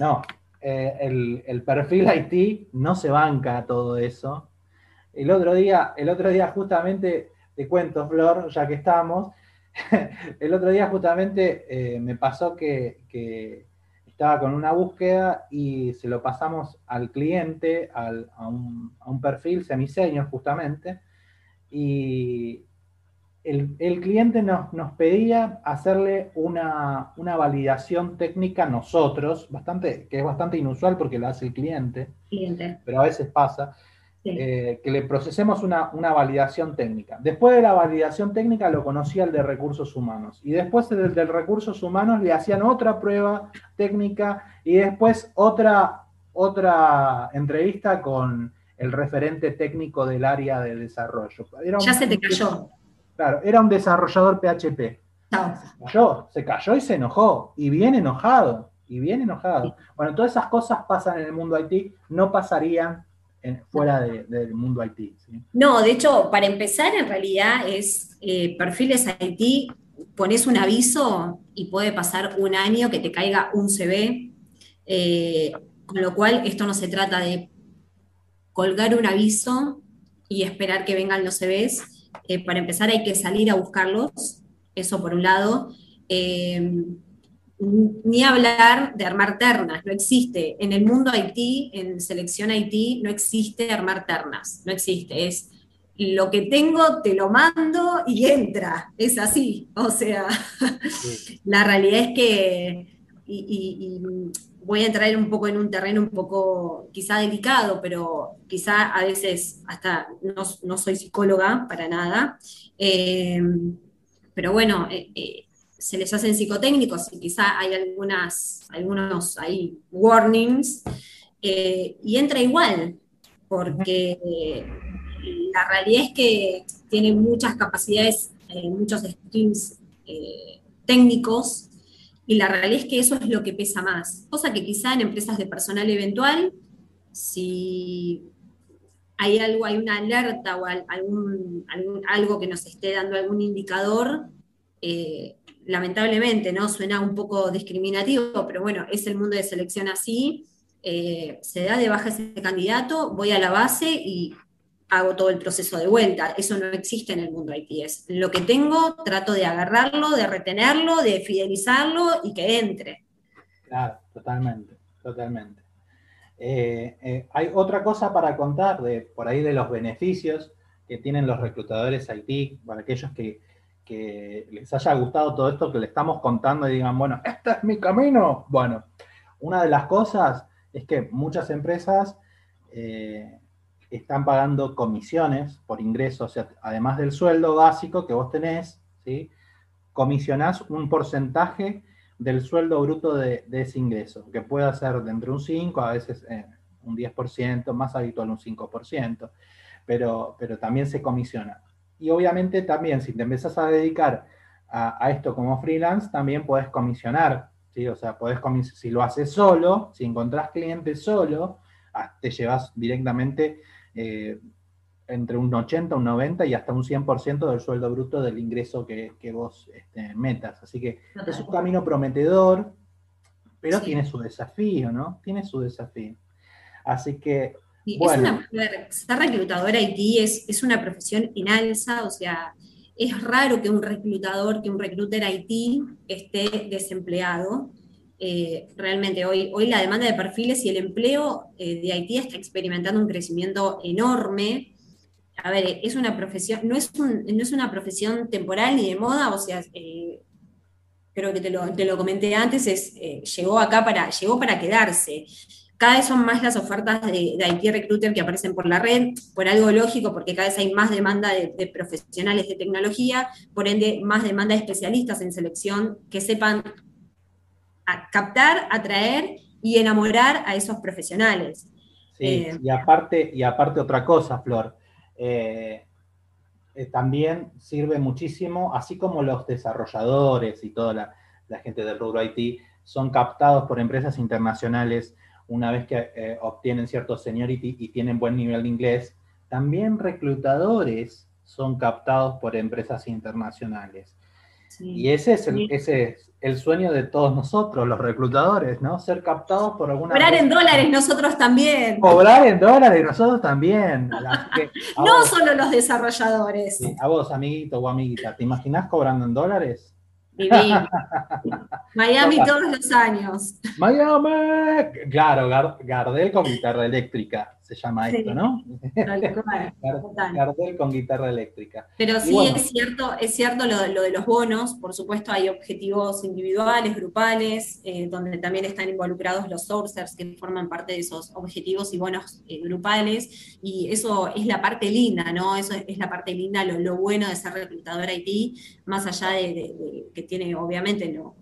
No, eh, el, el, perfil <laughs> IT no se banca todo eso. El otro día, el otro día justamente, te cuento, Flor, ya que estamos, <laughs> el otro día justamente eh, me pasó que, estaba con una búsqueda y se lo pasamos al cliente, a, un, perfil semiseño justamente, y el, cliente nos, pedía hacerle una, validación técnica nosotros, bastante, que es bastante inusual porque lo hace el cliente, cliente. pero a veces pasa. Eh, que le procesemos una, validación técnica. Después de la validación técnica lo conocía el de recursos humanos. Y después del de recursos humanos le hacían otra prueba técnica y después otra, otra entrevista con el referente técnico del área de desarrollo. ya se te cayó. Claro, era un desarrollador PHP. Se cayó, se cayó y se enojó. Y bien enojado. Y bien enojado. Bueno, todas esas cosas pasan en el mundo IT, no pasarían fuera del mundo IT. No, de hecho, para empezar, en realidad es eh, perfiles IT, pones un aviso y puede pasar un año que te caiga un CV, eh, con lo cual esto no se trata de colgar un aviso y esperar que vengan los CVs. Eh, para empezar hay que salir a buscarlos, eso por un lado. ni hablar de armar ternas, no existe. En el mundo IT, en selección IT, no existe armar ternas, no existe. Es lo que tengo, te lo mando y entra. Es así. O sea, <laughs> la realidad es que, y, voy a entrar un poco en un terreno un poco quizá delicado, pero quizá a veces hasta no, soy psicóloga para nada. Eh, pero bueno, eh, eh, se les hacen psicotécnicos y quizá hay algunas, algunos hay warnings, y entra igual, porque la realidad es que tiene muchas capacidades, muchos skills técnicos, y la realidad es que eso es lo que pesa más. Cosa que quizá en empresas de personal eventual, si hay algo, hay una alerta o algún, algo que nos esté dando algún indicador, eh, lamentablemente, ¿no? Suena un poco discriminativo, pero bueno, es el mundo de selección así. Eh, se da de baja ese candidato, voy a la base y hago todo el proceso de vuelta. Eso no existe en el mundo IT. Es lo que tengo, trato de agarrarlo, de retenerlo, de fidelizarlo y que entre. Claro, totalmente, totalmente. Eh, eh, hay otra cosa para contar de por ahí de los beneficios que tienen los reclutadores IT, para aquellos que, les haya gustado todo esto que le estamos contando y digan, bueno, este es mi camino. Bueno, una de las cosas es que muchas empresas eh, están pagando comisiones por ingresos, además del sueldo básico que vos tenés, ¿sí? comisionás un porcentaje del sueldo bruto de, ese ingreso, que puede ser de entre un 5, a veces eh, un 10%, más habitual un 5%, pero, pero también se comisiona. Y obviamente también si te empezás a dedicar a, esto como freelance, también puedes comisionar, ¿sí? o sea, podés si lo haces solo, si encontrás clientes solo, ah, te llevas directamente eh, entre un 80, un 90 y hasta un 100% del sueldo bruto del ingreso que, vos este, metas. Así que es un camino prometedor, pero tiene su desafío, ¿no? Tiene su desafío. Así que... bueno. es una, ser reclutadora IT es, es una profesión en alza, o sea, es raro que un reclutador, que un recruiter IT esté desempleado. Eh, realmente hoy, hoy la demanda de perfiles y el empleo eh, de Haití está experimentando un crecimiento enorme. A ver, es una profesión, no es, no es una profesión temporal ni de moda, o sea, eh, creo que te lo, comenté antes, es, llegó acá para, llegó para quedarse. Cada vez son más las ofertas de, de IT Recruiter que aparecen por la red, por algo lógico, porque cada vez hay más demanda de, de profesionales de tecnología, por ende más demanda de especialistas en selección que sepan a captar, atraer y enamorar a esos profesionales. Sí, eh, y, aparte, y aparte otra cosa, Flor, eh, eh, también sirve muchísimo, así como los desarrolladores y toda la, gente del rubro IT son captados por empresas internacionales una vez que obtienen cierto seniority y tienen buen nivel de inglés, también reclutadores son captados por empresas internacionales. Y ese es, el, ese es el sueño de todos nosotros, los reclutadores, ¿no? Ser captados por alguna... Cobrar en dólares nosotros también. Cobrar en dólares nosotros también. <laughs> no solo los desarrolladores. a vos, amiguito o amiguita, ¿te imaginas cobrando en dólares? <laughs> Miami todos los años. Miami. Claro, Gardel con guitarra eléctrica se llama esto, ¿no? Gardel <laughs> con guitarra eléctrica. Pero sí, es cierto, es cierto lo, de los bonos, por supuesto hay objetivos individuales, grupales, eh, donde también están involucrados los sourcers que forman parte de esos objetivos y bonos eh, grupales, y eso es la parte linda, ¿no? Eso es, la parte linda, lo, bueno de ser reclutador IT, más allá de, que tiene obviamente lo,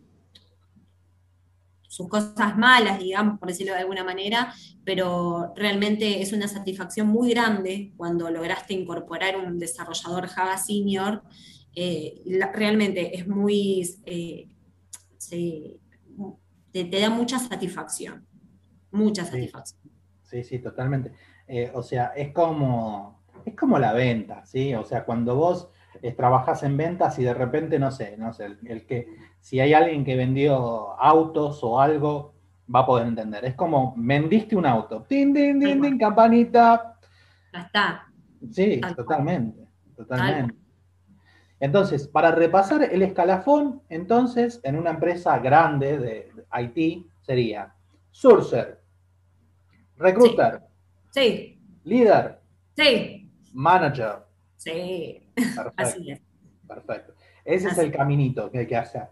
sus cosas malas, digamos, por decirlo de alguna manera, pero realmente es una satisfacción muy grande cuando lograste incorporar un desarrollador Java Senior. Eh, realmente es muy, eh, te, da mucha satisfacción, mucha satisfacción. Sí, sí, totalmente. Eh, o sea, es como, es como la venta, ¿sí? O sea, cuando vos trabajas en ventas y de repente, no sé, no sé, el que si hay alguien que vendió autos o algo, va a poder entender. Es como, vendiste un auto. Tin, tin, tin, tin, campanita. Ya está. Sí, totalmente. Totalmente. Entonces, para repasar el escalafón, entonces, en una empresa grande de IT sería Sourcer, Recruiter, sí. Líder, sí. Manager. Sí, <laughs> Perfecto. así es. Perfecto. Ese es el caminito que hay que hacer.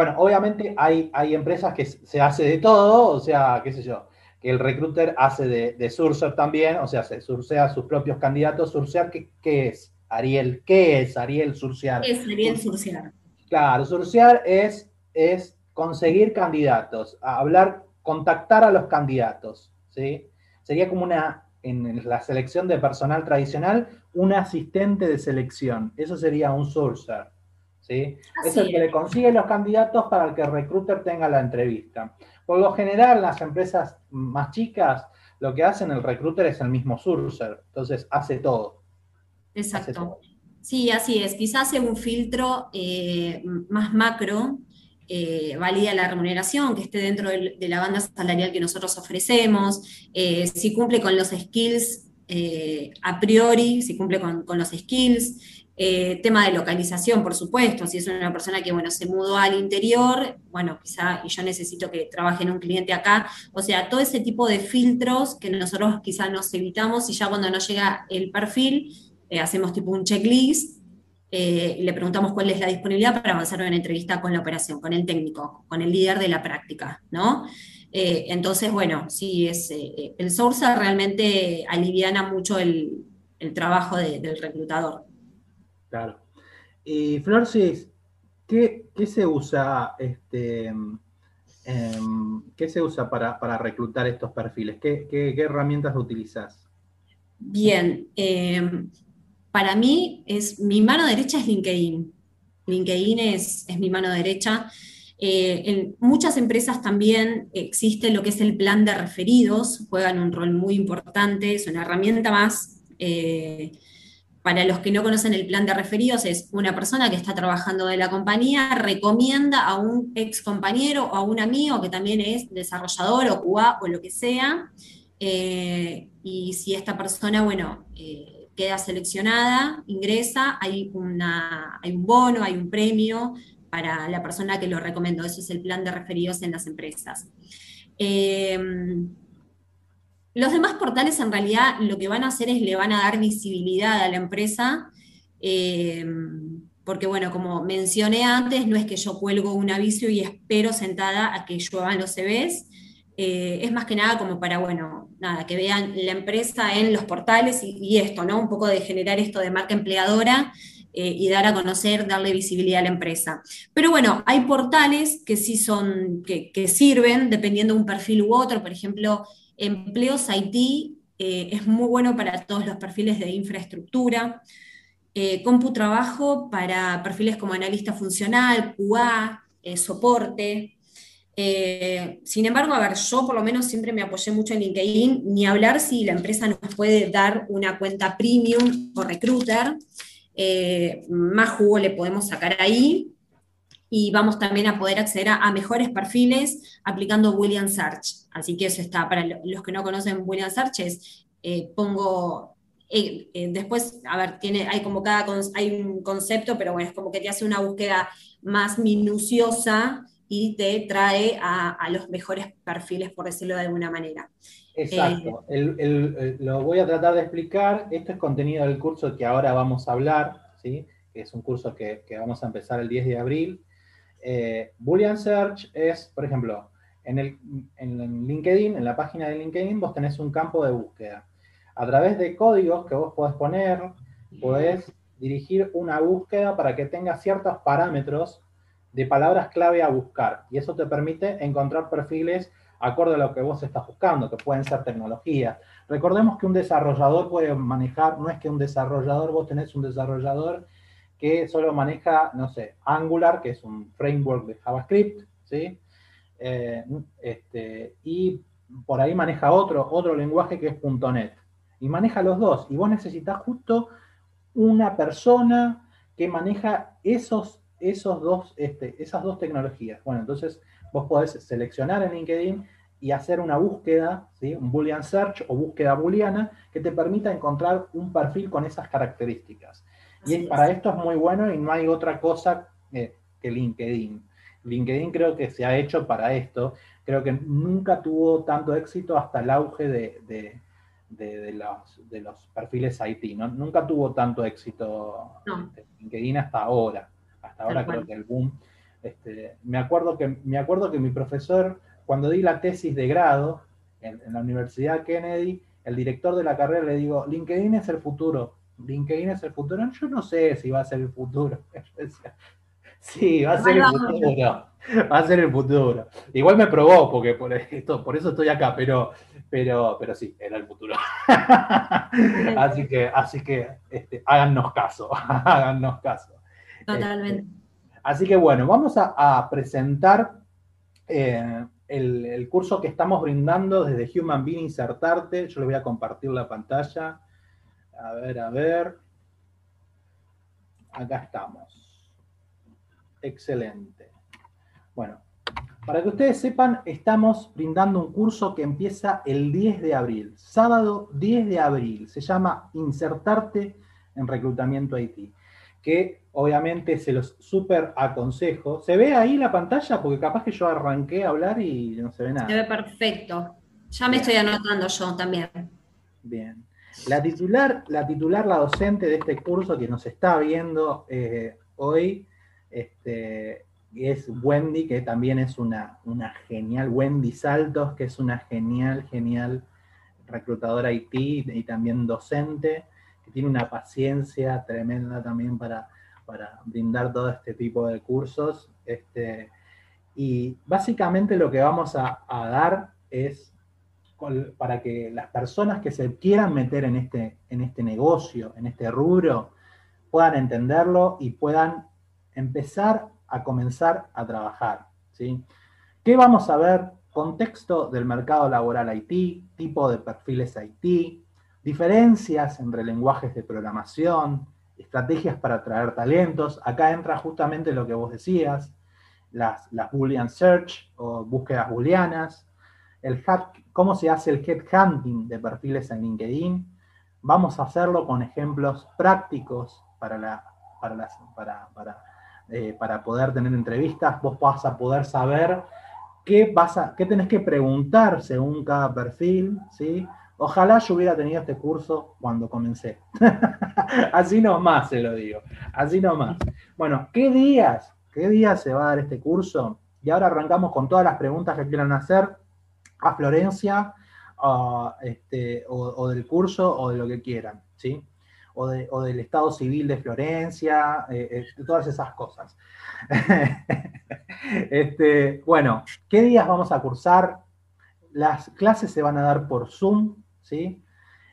Bueno, obviamente hay, hay empresas que se hace de todo, o sea, qué sé yo, que el recruiter hace de, de surcer también, o sea, se surcea a sus propios candidatos. ¿Surcear qué, qué es, Ariel? ¿Qué es, Ariel, surcear? Es Ariel Surciar. Claro, surcear es, es conseguir candidatos, hablar, contactar a los candidatos, ¿sí? Sería como una, en la selección de personal tradicional, un asistente de selección. Eso sería un sourcer, ¿sí? es el que le consigue los candidatos para que el recruiter tenga la entrevista. Por lo general, las empresas más chicas, lo que hacen el recruiter es el mismo sourcer, entonces hace todo. hace Exacto. todo. Sí, así es. Quizás un filtro eh, más macro, eh, valida la remuneración, que esté dentro del- de la banda salarial que nosotros ofrecemos, eh, si cumple con los skills eh, a priori, si cumple con, con los skills, eh, tema de localización, por supuesto, si es una persona que, bueno, se mudó al interior, bueno, quizá, yo necesito que trabaje en un cliente acá, o sea, todo ese tipo de filtros que nosotros quizá nos evitamos y ya cuando nos llega el perfil, eh, hacemos tipo un checklist eh, y le preguntamos cuál es la disponibilidad para avanzar en una entrevista con la operación, con el técnico, con el líder de la práctica, ¿no? Eh, entonces, bueno, sí, es, el sourcer realmente aliviana mucho el, trabajo de- del reclutador. Claro. Y Florcis, ¿qué, qué se usa, este, em, qué se usa para, para reclutar estos perfiles? ¿Qué, qué- herramientas utilizas? Bien, eh, para mí es, mi mano derecha es LinkedIn. LinkedIn es, es mi mano derecha. Eh, en muchas empresas también existe lo que es el plan de referidos, juegan un rol muy importante, es una herramienta más. eh, para los que no conocen el plan de referidos, es una persona que está trabajando de la compañía, recomienda a un ex compañero o a un amigo que también es desarrollador o QA o lo que sea, eh, y si esta persona, bueno, eh, queda seleccionada, ingresa, hay, una, hay un bono, hay un premio para la persona que lo recomendó. Eso es el plan de referidos en las empresas. Eh, los demás portales en realidad lo que van a hacer es le van a dar visibilidad a la empresa, eh, porque bueno, como mencioné antes, no es que yo cuelgo un aviso y espero sentada a que lluevan los CVs, eh, es más que nada como para, bueno, nada, que vean la empresa en los portales y, esto, ¿no? Un poco de generar esto de marca empleadora eh, y dar a conocer, darle visibilidad a la empresa. Pero bueno, hay portales que sí son, que, que sirven dependiendo de un perfil u otro, por ejemplo, Empleos IT eh, es muy bueno para todos los perfiles de infraestructura. Eh, CompuTrabajo para perfiles como analista funcional, QA, eh, soporte. Eh, sin embargo, a ver, yo por lo menos siempre me apoyé mucho en LinkedIn, ni hablar si la empresa nos puede dar una cuenta premium o recruiter, más jugo le podemos sacar ahí y vamos también a poder acceder a, a mejores perfiles aplicando Boolean Search. Así que eso está, para lo- los que no conocen Boolean Search, es, eh, pongo, eh, eh, después, a ver, tiene, hay como cada, hay un concepto, pero bueno, es como que te hace una búsqueda más minuciosa y te trae a, a los mejores perfiles, por decirlo de alguna manera. Exacto. El- el- el- lo voy a tratar de explicar. Esto es contenido del curso que ahora vamos a hablar, ¿sí? que es un curso que, que vamos a empezar el 10 de abril. Eh, Boolean Search es, por ejemplo, en, el, en LinkedIn, en la página de LinkedIn, vos tenés un campo de búsqueda. A través de códigos que vos podés poner, podés dirigir una búsqueda para que tenga ciertos parámetros de palabras clave a buscar. Y eso te permite encontrar perfiles acorde a lo que vos estás buscando, que pueden ser tecnologías. Recordemos que un desarrollador puede manejar, no es que un desarrollador, vos tenés un desarrollador que solo maneja, no sé, Angular, que es un framework de JavaScript, ¿sí? Eh, este, y por ahí maneja otro, otro lenguaje que es .NET. Y maneja los dos. Y vos necesitas justo una persona que maneja esos, esos dos, este, esas dos tecnologías. Bueno, entonces vos podés seleccionar en LinkedIn y hacer una búsqueda, ¿sí? un Boolean Search o búsqueda booleana, que te permita encontrar un perfil con esas características. Y para esto es muy bueno y no hay otra cosa que LinkedIn. LinkedIn creo que se ha hecho para esto. Creo que nunca tuvo tanto éxito hasta el auge de, los, perfiles IT. ¿no? Nunca tuvo tanto éxito este, LinkedIn hasta ahora. Hasta ahora creo que el boom. Este, me, acuerdo que, me acuerdo que mi profesor, cuando di la tesis de grado en, en la Universidad Kennedy, el director de la carrera le digo, LinkedIn es el futuro. LinkedIn es el futuro. Yo no sé si va a ser el futuro. <laughs> Sí, va a ser el futuro. Va a ser el futuro. Igual me probó, porque por, esto, por eso estoy acá, pero, pero, pero sí, era el futuro. <laughs> así que, así que este, háganos caso, <laughs> háganos caso. Totalmente. Este, así que bueno, vamos a, presentar eh, el, el, curso que estamos brindando desde Human Being Insertarte. Yo les voy a compartir la pantalla. A ver, a ver. Acá estamos. Excelente. Bueno, para que ustedes sepan, estamos brindando un curso que empieza el 10 de abril, sábado 10 de abril. Se llama Insertarte en Reclutamiento IT, que obviamente se los súper aconsejo. ¿Se ve ahí la pantalla? Porque capaz que yo arranqué a hablar y no se ve nada. Se ve perfecto. Ya me estoy anotando yo también. Bien. La titular, la titular, la docente de este curso que nos está viendo eh, hoy este, es Wendy, que también es una, una, genial, Wendy Saltos, que es una genial, genial reclutadora IT y también docente, que tiene una paciencia tremenda también para, para brindar todo este tipo de cursos. Este, y básicamente lo que vamos a, a dar es para que las personas que se quieran meter en este, en este negocio, en este rubro, puedan entenderlo y puedan empezar a comenzar a trabajar. ¿sí? ¿Qué vamos a ver? Contexto del mercado laboral IT, tipo de perfiles IT, diferencias entre lenguajes de programación, estrategias para atraer talentos. Acá entra justamente lo que vos decías, las, las Boolean Search o búsquedas booleanas, el cómo se hace el headhunting de perfiles en LinkedIn. Vamos a hacerlo con ejemplos prácticos para, para, para, para eh, para poder tener entrevistas, vos vas a poder saber qué, vas qué tenés que preguntar según cada perfil, ¿sí? Ojalá yo hubiera tenido este curso cuando comencé. <laughs> así nomás se lo digo, así nomás. Bueno, ¿qué días? ¿Qué días se va a dar este curso? Y ahora arrancamos con todas las preguntas que quieran hacer a Florencia, este, o del curso, o de lo que quieran, ¿sí? o, del Estado Civil de Florencia, eh, eh, todas esas cosas. <laughs> este, bueno, ¿qué días vamos a cursar? Las clases se van a dar por Zoom, ¿sí?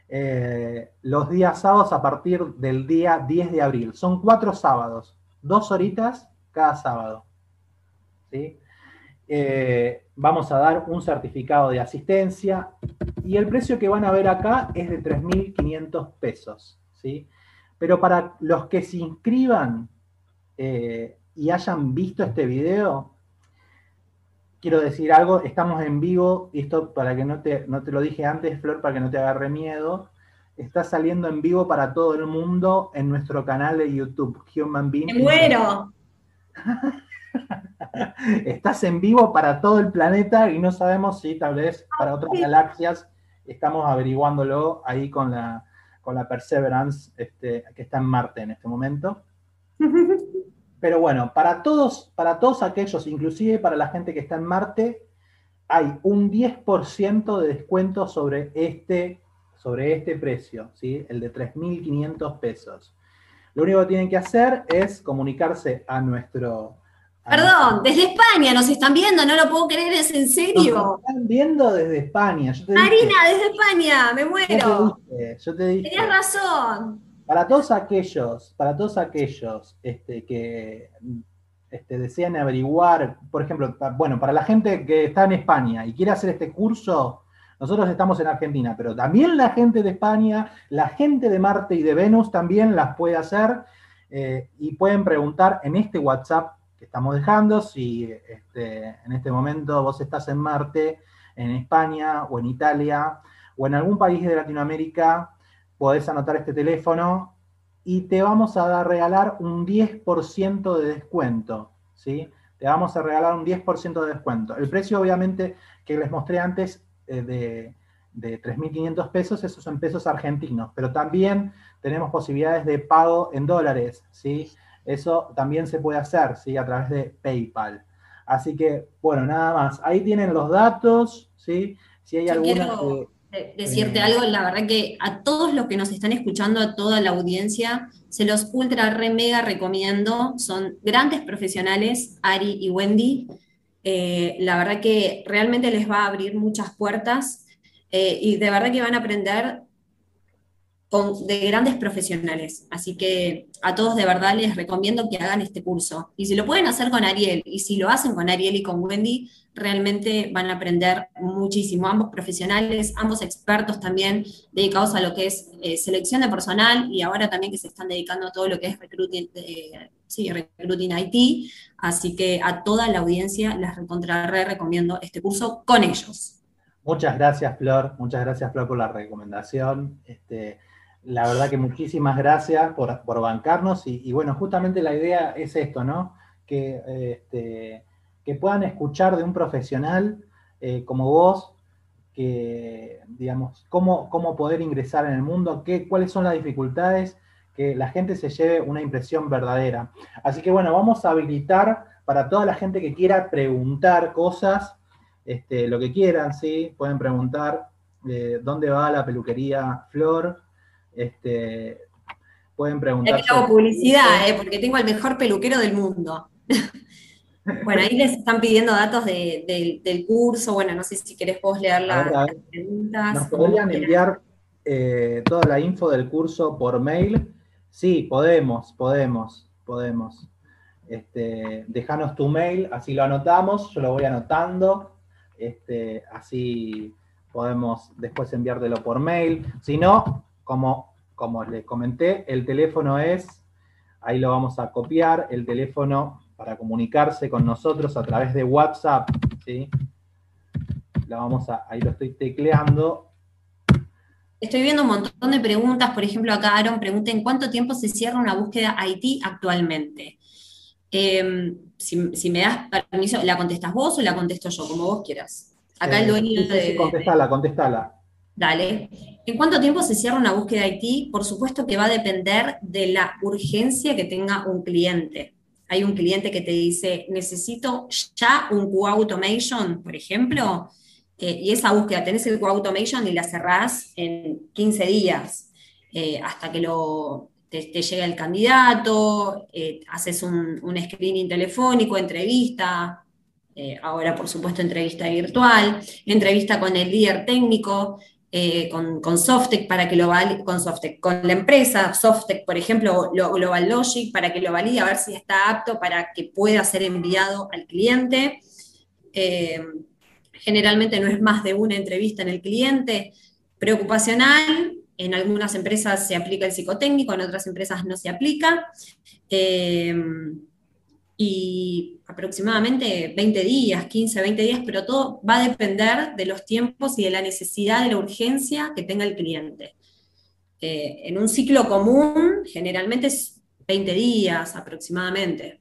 Eh, los días sábados a partir del día 10 de abril. Son cuatro sábados, dos horitas cada sábado. ¿sí? Vamos a dar un certificado de asistencia y el precio que van a ver acá es de 3.500 pesos. ¿sí? Pero para los que se inscriban eh, y hayan visto este video, quiero decir algo, estamos en vivo, y esto para que no te, no te lo dije antes, Flor, para que no te agarre miedo, está saliendo en vivo para todo el mundo en nuestro canal de YouTube, Human Being. ¡Me muero! <laughs> <laughs> Estás en vivo para todo el planeta y no sabemos si tal vez para otras galaxias estamos averiguándolo ahí con la, con la Perseverance, este, que está en Marte en este momento. <laughs> Pero bueno, para todos, para todos aquellos, inclusive para la gente que está en Marte, hay un 10% de descuento sobre este, sobre este precio, ¿sí? el de 3.500 pesos. Lo único que tienen que hacer es comunicarse a nuestro, Perdón, desde España nos están viendo, no lo puedo creer, es en serio. Nos están viendo desde España. Marina, desde España, me muero. Yo te dije, Tenías razón. Para todos aquellos, para todos aquellos este, que este, desean averiguar, por ejemplo, bueno, para la gente que está en España y quiere hacer este curso, nosotros estamos en Argentina, pero también la gente de España, la gente de Marte y de Venus también las puede hacer eh, y pueden preguntar en este WhatsApp que estamos dejando. Si este, en este momento vos estás en Marte, en España o en Italia o en algún país de Latinoamérica, podés anotar este teléfono y te vamos a regalar un 10% de descuento, ¿sí? Te vamos a regalar un 10% de descuento. El precio, obviamente, que les mostré antes eh, de, de 3.500 pesos, esos son pesos argentinos, pero también tenemos posibilidades de pago en dólares, ¿sí? Eso también se puede hacer, ¿sí? A través de PayPal. Así que, bueno, nada más. Ahí tienen los datos, ¿sí? Si hay alguna decirte algo, la verdad que a todos los que nos están escuchando, a toda la audiencia, se los ultra re mega recomiendo. Son grandes profesionales, Ari y Wendy. Eh, la verdad que realmente les va a abrir muchas puertas eh, y de verdad que van a aprender de grandes profesionales. Así que a todos de verdad les recomiendo que hagan este curso. Y si lo pueden hacer con Ariel, y si lo hacen con Ariel y con Wendy, realmente van a aprender muchísimo. Ambos profesionales, ambos expertos también dedicados a lo que es eh, selección de personal y ahora también que se están dedicando a todo lo que es recruiting, eh, sí, recruiting IT. Así que a toda la audiencia les re recomiendo este curso con ellos. Muchas gracias, Flor. Muchas gracias, Flor, por la recomendación. Este, la verdad que muchísimas gracias por, bancarnos y, bueno, justamente la idea es esto, ¿no? Que, este, que puedan escuchar de un profesional eh, como vos, que, digamos, cómo, cómo poder ingresar en el mundo, qué, cuáles son las dificultades, que la gente se lleve una impresión verdadera. Así que bueno, vamos a habilitar para toda la gente que quiera preguntar cosas, este, lo que quieran, ¿sí? Pueden preguntar eh, dónde va la peluquería Flor, este, pueden preguntar. Hago publicidad, eh, porque tengo el mejor peluquero del mundo. <laughs> bueno, ahí les están pidiendo datos del curso. Bueno, no sé si querés vos leer las preguntas. ¿Nos podrían enviar eh, toda la info del curso por mail? Sí, podemos, podemos, podemos. Este, dejanos tu mail, así lo anotamos, yo lo voy anotando, este, así podemos después enviártelo por mail. Si no, como, como les comenté, el teléfono es, ahí lo vamos a copiar, el teléfono para comunicarse con nosotros a través de WhatsApp, ¿sí? La vamos a, ahí lo estoy tecleando. Estoy viendo un montón de preguntas, por ejemplo, acá Aaron pregunta en cuánto tiempo se cierra una búsqueda IT actualmente. Em, si, me das permiso, ¿la contestas vos o la contesto yo, como vos quieras? Acá el eh, dueño de... contestala, contestala. Dale. ¿En cuánto tiempo se cierra una búsqueda IT? Por supuesto que va a depender de la urgencia que tenga un cliente. Hay un cliente que te dice, necesito ya un QA Automation, por ejemplo, eh, y esa búsqueda, tenés el QA Automation y la cerrás en 15 días, eh, hasta que lo, te, llegue el candidato, eh, haces un, screening telefónico, entrevista, ahora por supuesto entrevista virtual, entrevista con el líder técnico, eh, con, con, Softec para que lo valide, con Softec, con la empresa Softec, por ejemplo, Global Logic, para que lo valide, a ver si está apto para que pueda ser enviado al cliente. Eh, generalmente no es más de una entrevista en el cliente. Preocupacional, en algunas empresas se aplica el psicotécnico, en otras empresas no se aplica. Eh, y aproximadamente 20 días, 15, 20 días, pero todo va a depender de los tiempos y de la necesidad, de la urgencia que tenga el cliente. Eh, en un ciclo común, generalmente es 20 días aproximadamente.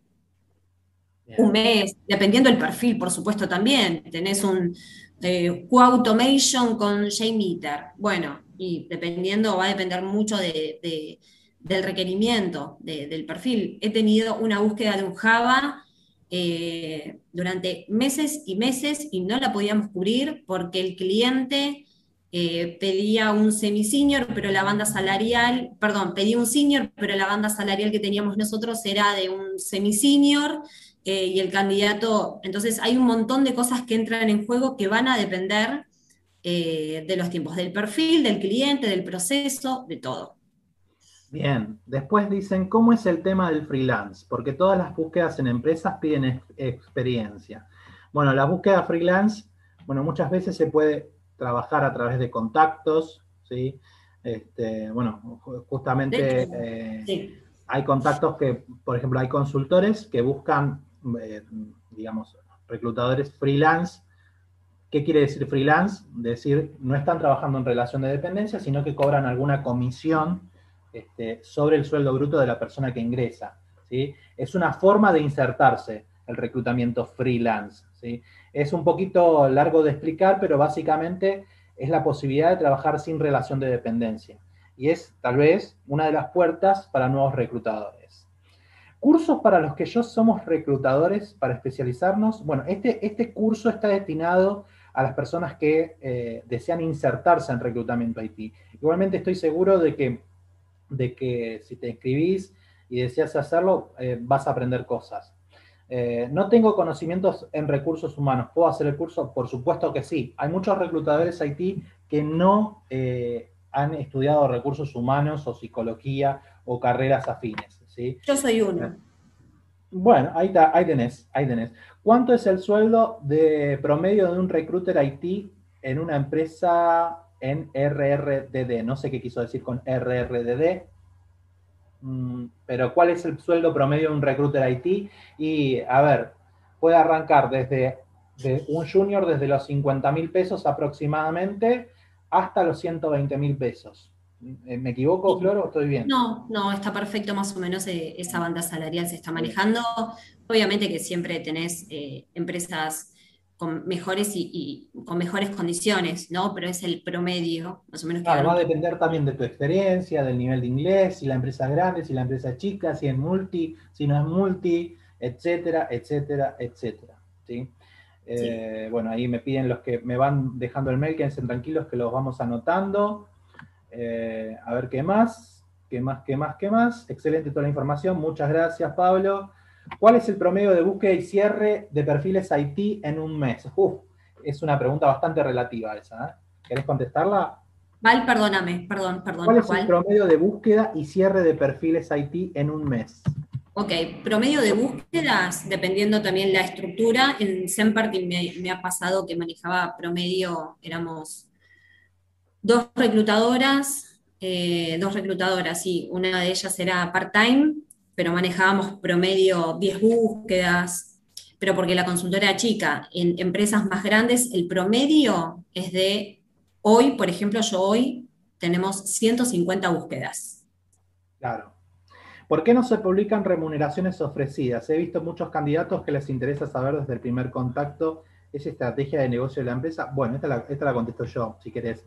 Un mes, dependiendo del perfil, por supuesto, también. Tenés un eh, Q-Automation con JMeter. Bueno, y dependiendo, va a depender mucho de del requerimiento del perfil. He tenido una búsqueda de un Java eh, durante meses y meses y no la podíamos cubrir porque el cliente eh, pedía un semi-senior, pero la banda salarial, perdón, pedía un senior, pero la banda salarial que teníamos nosotros era de un semi-senior eh, y el candidato, entonces hay un montón de cosas que entran en juego que van a depender de los tiempos del perfil, del cliente, del proceso, de todo. Bien, después dicen, ¿cómo es el tema del freelance? Porque todas las búsquedas en empresas piden experiencia. Bueno, la búsqueda freelance, bueno, muchas veces se puede trabajar a través de contactos, ¿sí? Este, bueno, justamente eh, hay contactos que, por ejemplo, hay consultores que buscan, eh, digamos, reclutadores freelance. ¿Qué quiere decir freelance? Decir, no están trabajando en relación de dependencia, sino que cobran alguna comisión este, sobre el sueldo bruto de la persona que ingresa. ¿sí? Es una forma de insertarse el reclutamiento freelance. ¿sí? Es un poquito largo de explicar, pero básicamente es la posibilidad de trabajar sin relación de dependencia. Y es tal vez una de las puertas para nuevos reclutadores. Cursos para los que yo somos reclutadores para especializarnos. Bueno, este, este curso está destinado a las personas que eh, desean insertarse en reclutamiento IT. Igualmente estoy seguro de que, de que si te inscribís y deseas hacerlo, eh, vas a aprender cosas. Eh, no tengo conocimientos en recursos humanos. ¿Puedo hacer el curso? Por supuesto que sí. Hay muchos reclutadores IT que no han estudiado recursos humanos o psicología o carreras afines. ¿sí? Yo soy uno. Bueno, ahí, ahí tenés, ahí tenés. ¿Cuánto es el sueldo de promedio de un recruiter IT en una empresa en RRDD? No sé qué quiso decir con RRDD, mm, pero ¿cuál es el sueldo promedio de un recruiter IT? Y, a ver, puede arrancar desde un junior desde los 50 mil pesos aproximadamente hasta los 120 mil pesos. ¿Me equivoco, Flor, o estoy bien? No, no, está perfecto, más o menos eh, esa banda salarial se está manejando. Obviamente que siempre tenés eh, empresas con mejores y, con mejores condiciones, ¿no? Pero es el promedio, más o menos. Claro, va a depender también de tu experiencia, del nivel de inglés, si la empresa es grande, si la empresa es chica, si es multi, si no es multi, etcétera, etcétera, etcétera. ¿sí? Bueno, ahí me piden los que me van dejando el mail, quédense tranquilos que los vamos anotando. Eh, a ver qué más, qué más, qué más, qué más. Excelente toda la información. Muchas gracias, Pablo. ¿Cuál es el promedio de búsqueda y cierre de perfiles IT en un mes? Uf, es una pregunta bastante relativa esa. ¿eh? ¿Querés contestarla? Val, perdóname, perdón, perdón. ¿Cuál es el promedio de búsqueda y cierre de perfiles IT en un mes? Ok, promedio de búsquedas, dependiendo también la estructura. En Semparty me, me ha pasado que manejaba promedio, éramos dos reclutadoras, eh, dos reclutadoras, sí, una de ellas era part-time, pero manejábamos promedio 10 búsquedas, pero porque la consultora era chica. En empresas más grandes, el promedio es de, hoy, por ejemplo, yo hoy tenemos 150 búsquedas. Claro. ¿Por qué no se publican remuneraciones ofrecidas? He visto muchos candidatos que les interesa saber desde el primer contacto esa estrategia de negocio de la empresa. Bueno, esta la, esta la contesto yo, si querés.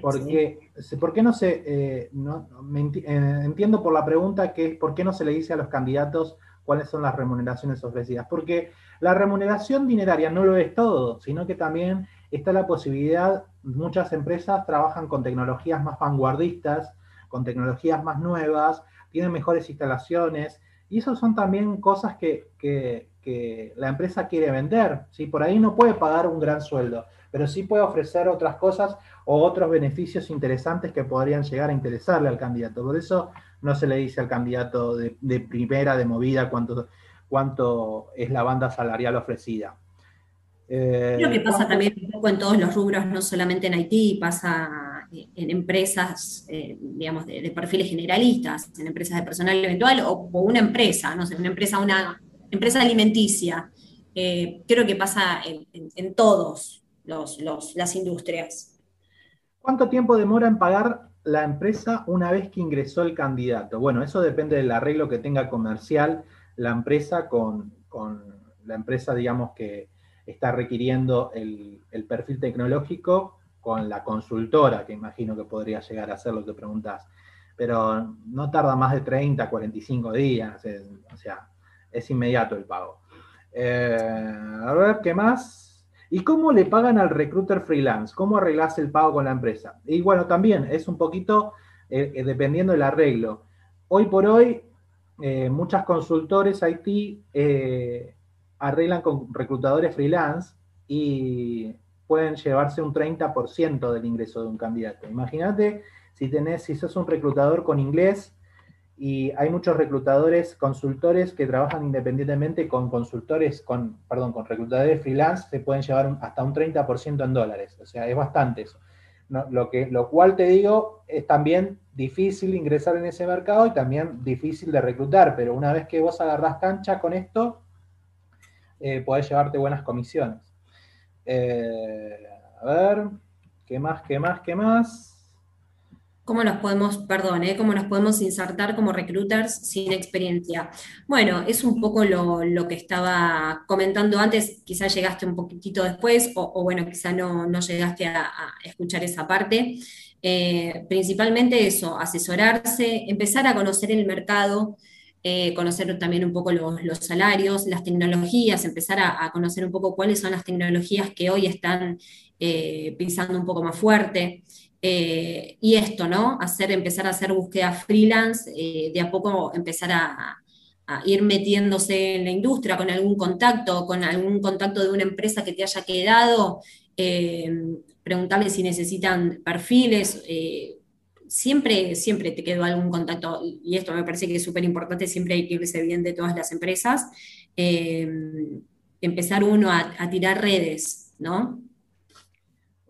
Porque, ¿por qué no se, eh, eh, entiendo por la pregunta que es, ¿por qué no se le dice a los candidatos cuáles son las remuneraciones ofrecidas? Porque la remuneración dineraria no lo es todo, sino que también está la posibilidad, muchas empresas trabajan con tecnologías más vanguardistas, con tecnologías más nuevas, tienen mejores instalaciones, y eso son también cosas que, que, que la empresa quiere vender. ¿sí? Por ahí no puede pagar un gran sueldo, pero sí puede ofrecer otras cosas o otros beneficios interesantes que podrían llegar a interesarle al candidato. Por eso no se le dice al candidato de, primera, de movida, cuánto, cuánto es la banda salarial ofrecida. Eh, Creo que pasa también un poco en todos los rubros, no solamente en Haití, pasa en empresas, eh, digamos, de, perfiles generalistas, en empresas de personal eventual o, o, una empresa, no sé, una empresa, una empresa alimenticia. Eh, creo que pasa en, todos los, las industrias. ¿Cuánto tiempo demora en pagar la empresa una vez que ingresó el candidato? Bueno, eso depende del arreglo que tenga comercial la empresa con, con la empresa, digamos, que está requiriendo el, perfil tecnológico con la consultora, que imagino que podría llegar a ser lo que preguntas. Pero no tarda más de 30, 45 días. O sea, es inmediato el pago. Eh, a ver, ¿qué más? ¿Y cómo le pagan al recruiter freelance? ¿Cómo arreglas el pago con la empresa? Y bueno, también es un poquito eh, eh, dependiendo del arreglo. Hoy por hoy, muchas consultores IT arreglan con reclutadores freelance y pueden llevarse un 30% del ingreso de un candidato. Imagínate si tenés, si sos un reclutador con inglés, y hay muchos reclutadores, consultores que trabajan independientemente con consultores, con, perdón, con reclutadores freelance, se pueden llevar hasta un 30% en dólares. O sea, es bastante eso. lo, que, lo cual te digo, es también difícil ingresar en ese mercado y también difícil de reclutar, pero una vez que vos agarrás cancha con esto, eh, podés llevarte buenas comisiones. Eh, a ver, ¿qué más, qué más, qué más? ¿Cómo nos podemos, perdón, eh, cómo nos podemos insertar como recruiters sin experiencia? Bueno, es un poco lo, que estaba comentando antes, quizás llegaste un poquitito después, o, bueno, quizá no, no llegaste a, escuchar esa parte. Eh, principalmente eso, asesorarse, empezar a conocer el mercado, eh, conocer también un poco los, salarios, las tecnologías, empezar a, conocer un poco cuáles son las tecnologías que hoy están pisando un poco más fuerte. Eh, y esto, ¿no? Hacer, empezar a hacer búsqueda freelance, eh, de a poco empezar a, ir metiéndose en la industria con algún contacto, con algún contacto de una empresa que te haya quedado, eh, preguntarle si necesitan perfiles. siempre, siempre te quedó algún contacto, y esto me parece que es súper importante, siempre hay que irse bien de todas las empresas. empezar uno a tirar redes, ¿no?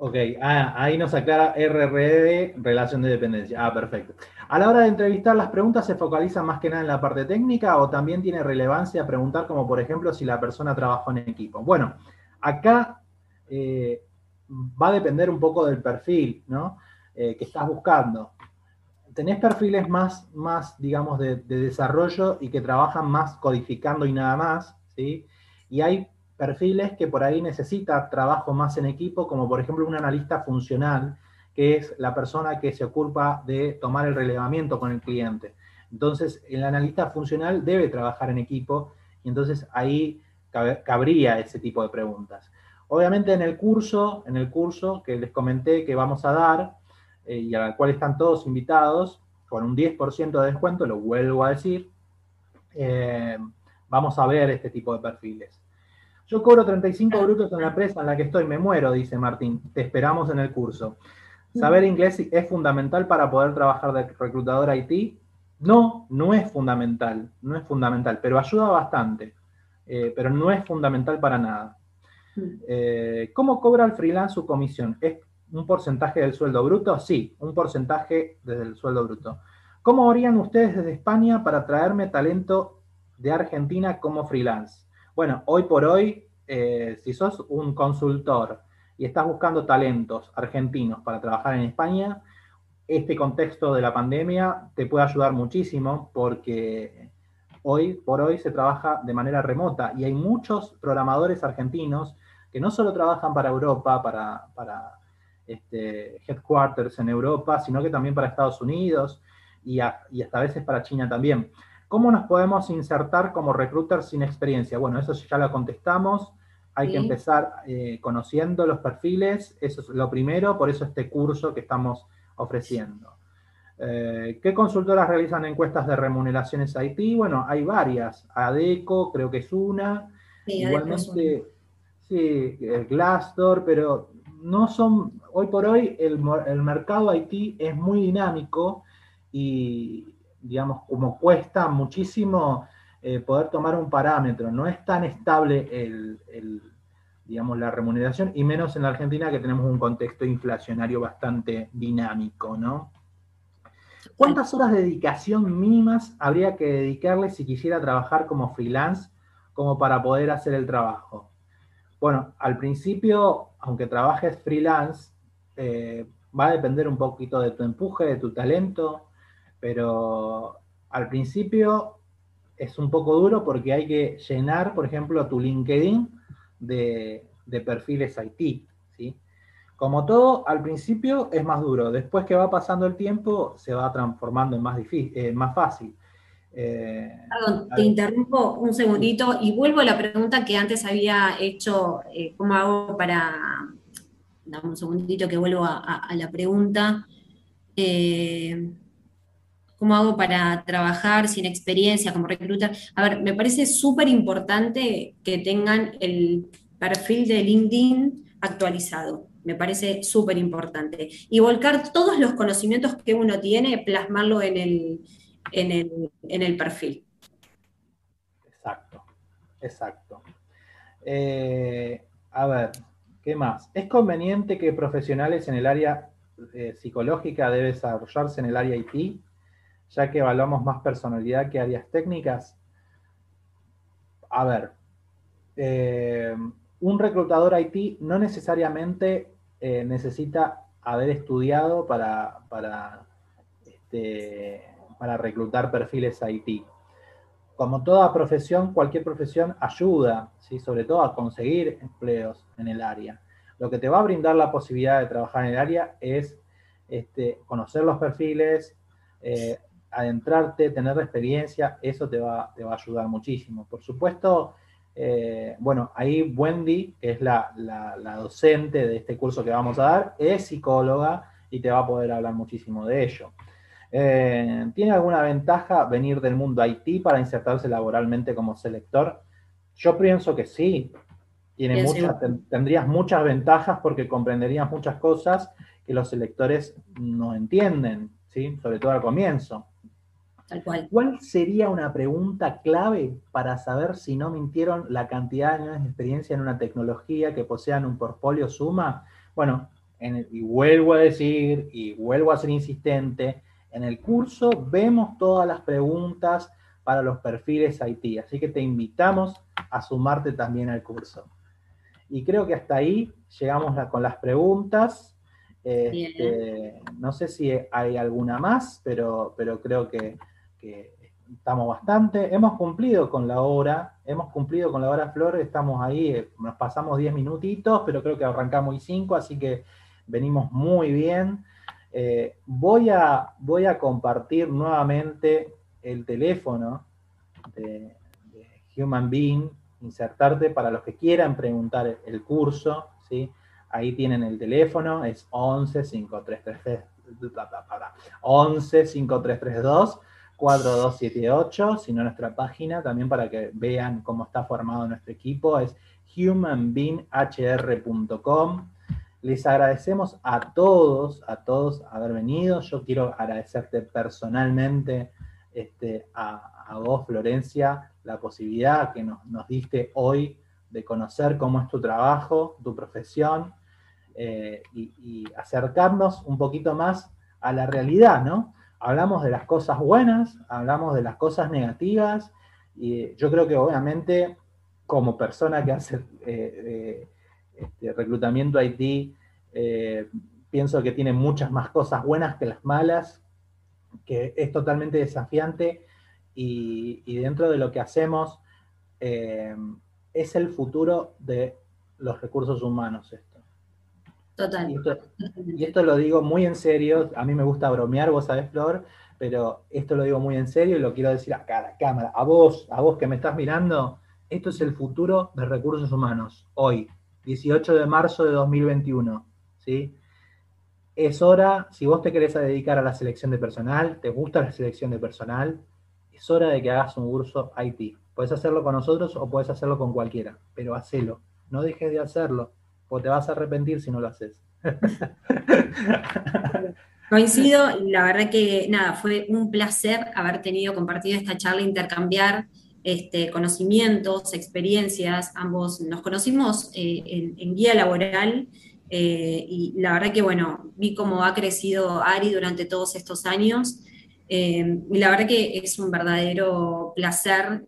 Ok, ah, ahí nos aclara RRD, relación de dependencia. Ah, perfecto. A la hora de entrevistar, ¿las preguntas se focalizan más que nada en la parte técnica o también tiene relevancia preguntar como, por ejemplo, si la persona trabajó en equipo? Bueno, acá eh, va a depender un poco del perfil, ¿no? Eh, que estás buscando. Tenés perfiles más, más digamos, de desarrollo y que trabajan más codificando y nada más, ¿sí? Y hay perfiles que por ahí necesita trabajo más en equipo, como por ejemplo un analista funcional, que es la persona que se ocupa de tomar el relevamiento con el cliente. Entonces, el analista funcional debe trabajar en equipo y entonces ahí cabría ese tipo de preguntas. Obviamente en el curso, en el curso que les comenté que vamos a dar eh, y al cual están todos invitados, con un 10% de descuento, lo vuelvo a decir, eh, vamos a ver este tipo de perfiles. Yo cobro 35 brutos en la empresa en la que estoy, me muero, dice Martín. Te esperamos en el curso. ¿Saber inglés es fundamental para poder trabajar de reclutador IT? No, no es fundamental, no es fundamental, pero ayuda bastante, eh, pero no es fundamental para nada. Eh, ¿Cómo cobra el freelance su comisión? ¿Es un porcentaje del sueldo bruto? Sí, un porcentaje desde el sueldo bruto. ¿Cómo harían ustedes desde España para traerme talento de Argentina como freelance? Bueno, hoy por hoy, eh, si sos un consultor y estás buscando talentos argentinos para trabajar en España, este contexto de la pandemia te puede ayudar muchísimo porque hoy por hoy se trabaja de manera remota y hay muchos programadores argentinos que no solo trabajan para Europa, para, para este, headquarters en Europa, sino que también para Estados Unidos y, y hasta a veces para China también. ¿Cómo nos podemos insertar como recruiter sin experiencia? Bueno, eso ya lo contestamos. Hay que empezar eh, conociendo los perfiles, eso es lo primero, por eso este curso que estamos ofreciendo. Eh, ¿Qué consultoras realizan encuestas de remuneraciones IT? Bueno, hay varias. ADECO creo que es una. Sí, Igualmente, sí, Glassdoor, pero no son, hoy por hoy el, el mercado IT es muy dinámico y, digamos, como cuesta muchísimo eh, poder tomar un parámetro, no es tan estable el, digamos, la remuneración, y menos en la Argentina que tenemos un contexto inflacionario bastante dinámico, ¿no? ¿Cuántas horas de dedicación mínimas habría que dedicarle si quisiera trabajar como freelance como para poder hacer el trabajo? Bueno, al principio, aunque trabajes freelance, eh, va a depender un poquito de tu empuje, de tu talento, pero al principio es un poco duro porque hay que llenar, por ejemplo, tu LinkedIn de, perfiles IT. ¿sí? Como todo, al principio es más duro. Después que va pasando el tiempo, se va transformando en más, difícil, eh, más fácil. Eh, Perdón, te interrumpo un segundito y vuelvo a la pregunta que antes había hecho, eh, ¿cómo hago para... Dame un segundito que vuelvo a, la pregunta. ¿Cómo hago para trabajar sin experiencia como recruiter? A ver, me parece súper importante que tengan el perfil de LinkedIn actualizado. Me parece súper importante. Y volcar todos los conocimientos que uno tiene, plasmarlo en el, en el, perfil. Exacto, exacto. Eh, a ver, ¿qué más? ¿Es conveniente que profesionales en el área eh, psicológica deben desarrollarse en el área IT? Ya que evaluamos más personalidad que áreas técnicas? A ver, eh, un reclutador IT no necesariamente eh, necesita haber estudiado para, este, para reclutar perfiles IT. Como toda profesión, cualquier profesión ayuda, ¿sí? sobre todo a conseguir empleos en el área. Lo que te va a brindar la posibilidad de trabajar en el área es este, conocer los perfiles, eh, adentrarte, tener experiencia, eso te va, te va a ayudar muchísimo. Por supuesto, eh, bueno, ahí Wendy, que es la, docente de este curso que vamos a dar, es psicóloga y te va a poder hablar muchísimo de ello. Eh, ¿Tiene alguna ventaja venir del mundo IT para insertarse laboralmente como selector? Yo pienso que sí. Tiene tendrías muchas ventajas porque comprenderías muchas cosas que los selectores no entienden, ¿sí? sobre todo al comienzo. Cual. sería una pregunta clave para saber si no mintieron la cantidad de años de experiencia en una tecnología que posean un portfolio suma? Bueno, y vuelvo a decir, y vuelvo a ser insistente, en el curso vemos todas las preguntas para los perfiles IT, así que te invitamos a sumarte también al curso. Y creo que hasta ahí llegamos con las preguntas. Este, no sé si hay alguna más, pero, pero creo que, estamos bastante. Hemos cumplido con la hora, hemos cumplido con la hora Flor, estamos ahí, eh, nos pasamos 10 minutitos, pero creo que arrancamos y 5, así que venimos muy bien. Eh, voy, a, voy a compartir nuevamente el teléfono de, Human Being, insertarte para los que quieran preguntar el curso, ¿sí? Ahí tienen el teléfono, es 11 5333 11 5332 4278, sino nuestra página también para que vean cómo está formado nuestro equipo, es humanbeinghr.com. Les agradecemos a todos, a todos haber venido. Yo quiero agradecerte personalmente este, a, vos, Florencia, la posibilidad que nos, diste hoy de conocer cómo es tu trabajo, tu profesión, eh, y, acercarnos un poquito más a la realidad, ¿no? Hablamos de las cosas buenas, hablamos de las cosas negativas, y yo creo que obviamente como persona que hace eh, eh, este, reclutamiento IT, eh, pienso que tiene muchas más cosas buenas que las malas, que es totalmente desafiante y, dentro de lo que hacemos es el futuro de los recursos humanos. Total. Y esto, lo digo muy en serio, a mí me gusta bromear, vos sabés, Flor, pero esto lo digo muy en serio y lo quiero decir acá a la cámara, a vos, a vos que me estás mirando, esto es el futuro de recursos humanos, hoy, 18 de marzo de 2021. ¿sí? Es hora, si vos te querés dedicar a la selección de personal, te gusta la selección de personal, es hora de que hagas un curso IT. Puedes hacerlo con nosotros o puedes hacerlo con cualquiera, pero hacelo. No dejes de hacerlo, o te vas a arrepentir si no lo haces. <laughs> Coincido, la verdad que nada, fue un placer haber tenido, compartido esta charla, intercambiar este, conocimientos, experiencias, ambos nos conocimos eh, en, guía laboral eh, y la verdad que, bueno, vi cómo ha crecido Ari durante todos estos años eh, y la verdad que es un verdadero placer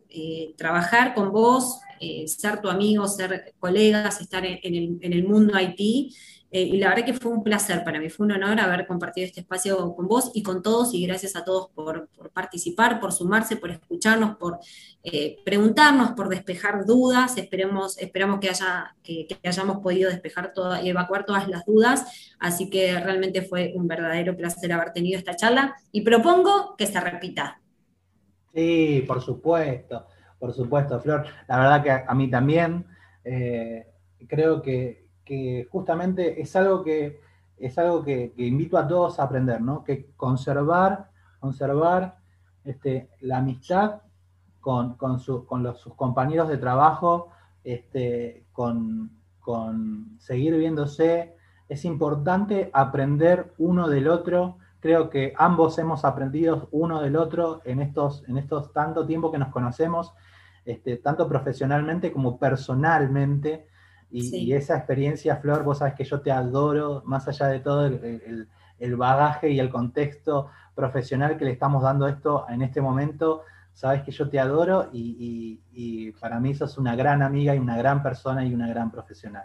trabajar con vos, ser tu amigo, ser colegas, estar en, el, mundo IT eh, y la verdad que fue un placer para mí, fue un honor haber compartido este espacio con vos y con todos, y gracias a todos por, participar, por sumarse, por escucharnos, por eh, preguntarnos, por despejar dudas. Esperemos, esperamos que, haya, que, hayamos podido despejar y evacuar todas las dudas. Así que realmente fue un verdadero placer haber tenido esta charla y propongo que se repita. Sí, por supuesto, por supuesto, Flor. La verdad que a, mí también eh, creo que justamente es algo que, es algo que, invito a todos a aprender, ¿no? Que conservar, conservar este, la amistad con, sus compañeros de trabajo, este, con, seguir viéndose. Es importante aprender uno del otro. Creo que ambos hemos aprendido uno del otro en estos, en estos tanto tiempo que nos conocemos, este, tanto profesionalmente como personalmente. Y, esa experiencia, Flor, vos sabes que yo te adoro, más allá de todo el, bagaje y el contexto profesional que le estamos dando esto en este momento, sabes que yo te adoro y, para mí sos una gran amiga y una gran persona y una gran profesional.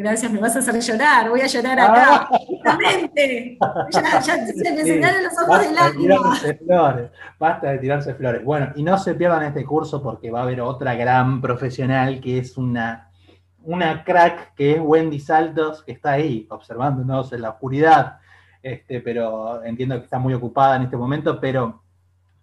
Gracias, me vas a hacer llorar, voy a llorar acá. Justamente. Ya, ya <laughs> se me enseñaron los ojos del lágrimas. Flores, basta de tirarse flores. Bueno, y no se pierdan este curso porque va a haber otra gran profesional que es una, una crack, que es Wendy Saltos, que está ahí observándonos en la oscuridad. Este, pero entiendo que está muy ocupada en este momento, pero,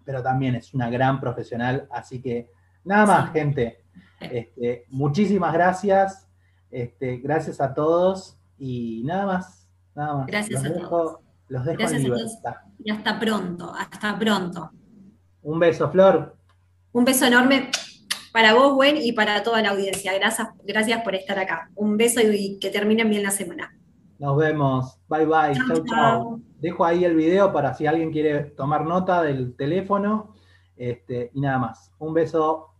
pero también es una gran profesional. Así que nada más, gente. Este, muchísimas gracias. Este, gracias a todos y nada más. Nada más. Gracias a todos. Los dejo gracias en libertad. Y hasta pronto, hasta pronto. Un beso, Flor. Un beso enorme para vos, Gwen, y para toda la audiencia. Gracias, gracias por estar acá. Un beso y que terminen bien la semana. Nos vemos. Bye bye. Chau, chau. Dejo ahí el video para si alguien quiere tomar nota del teléfono. Este, y nada más. Un beso.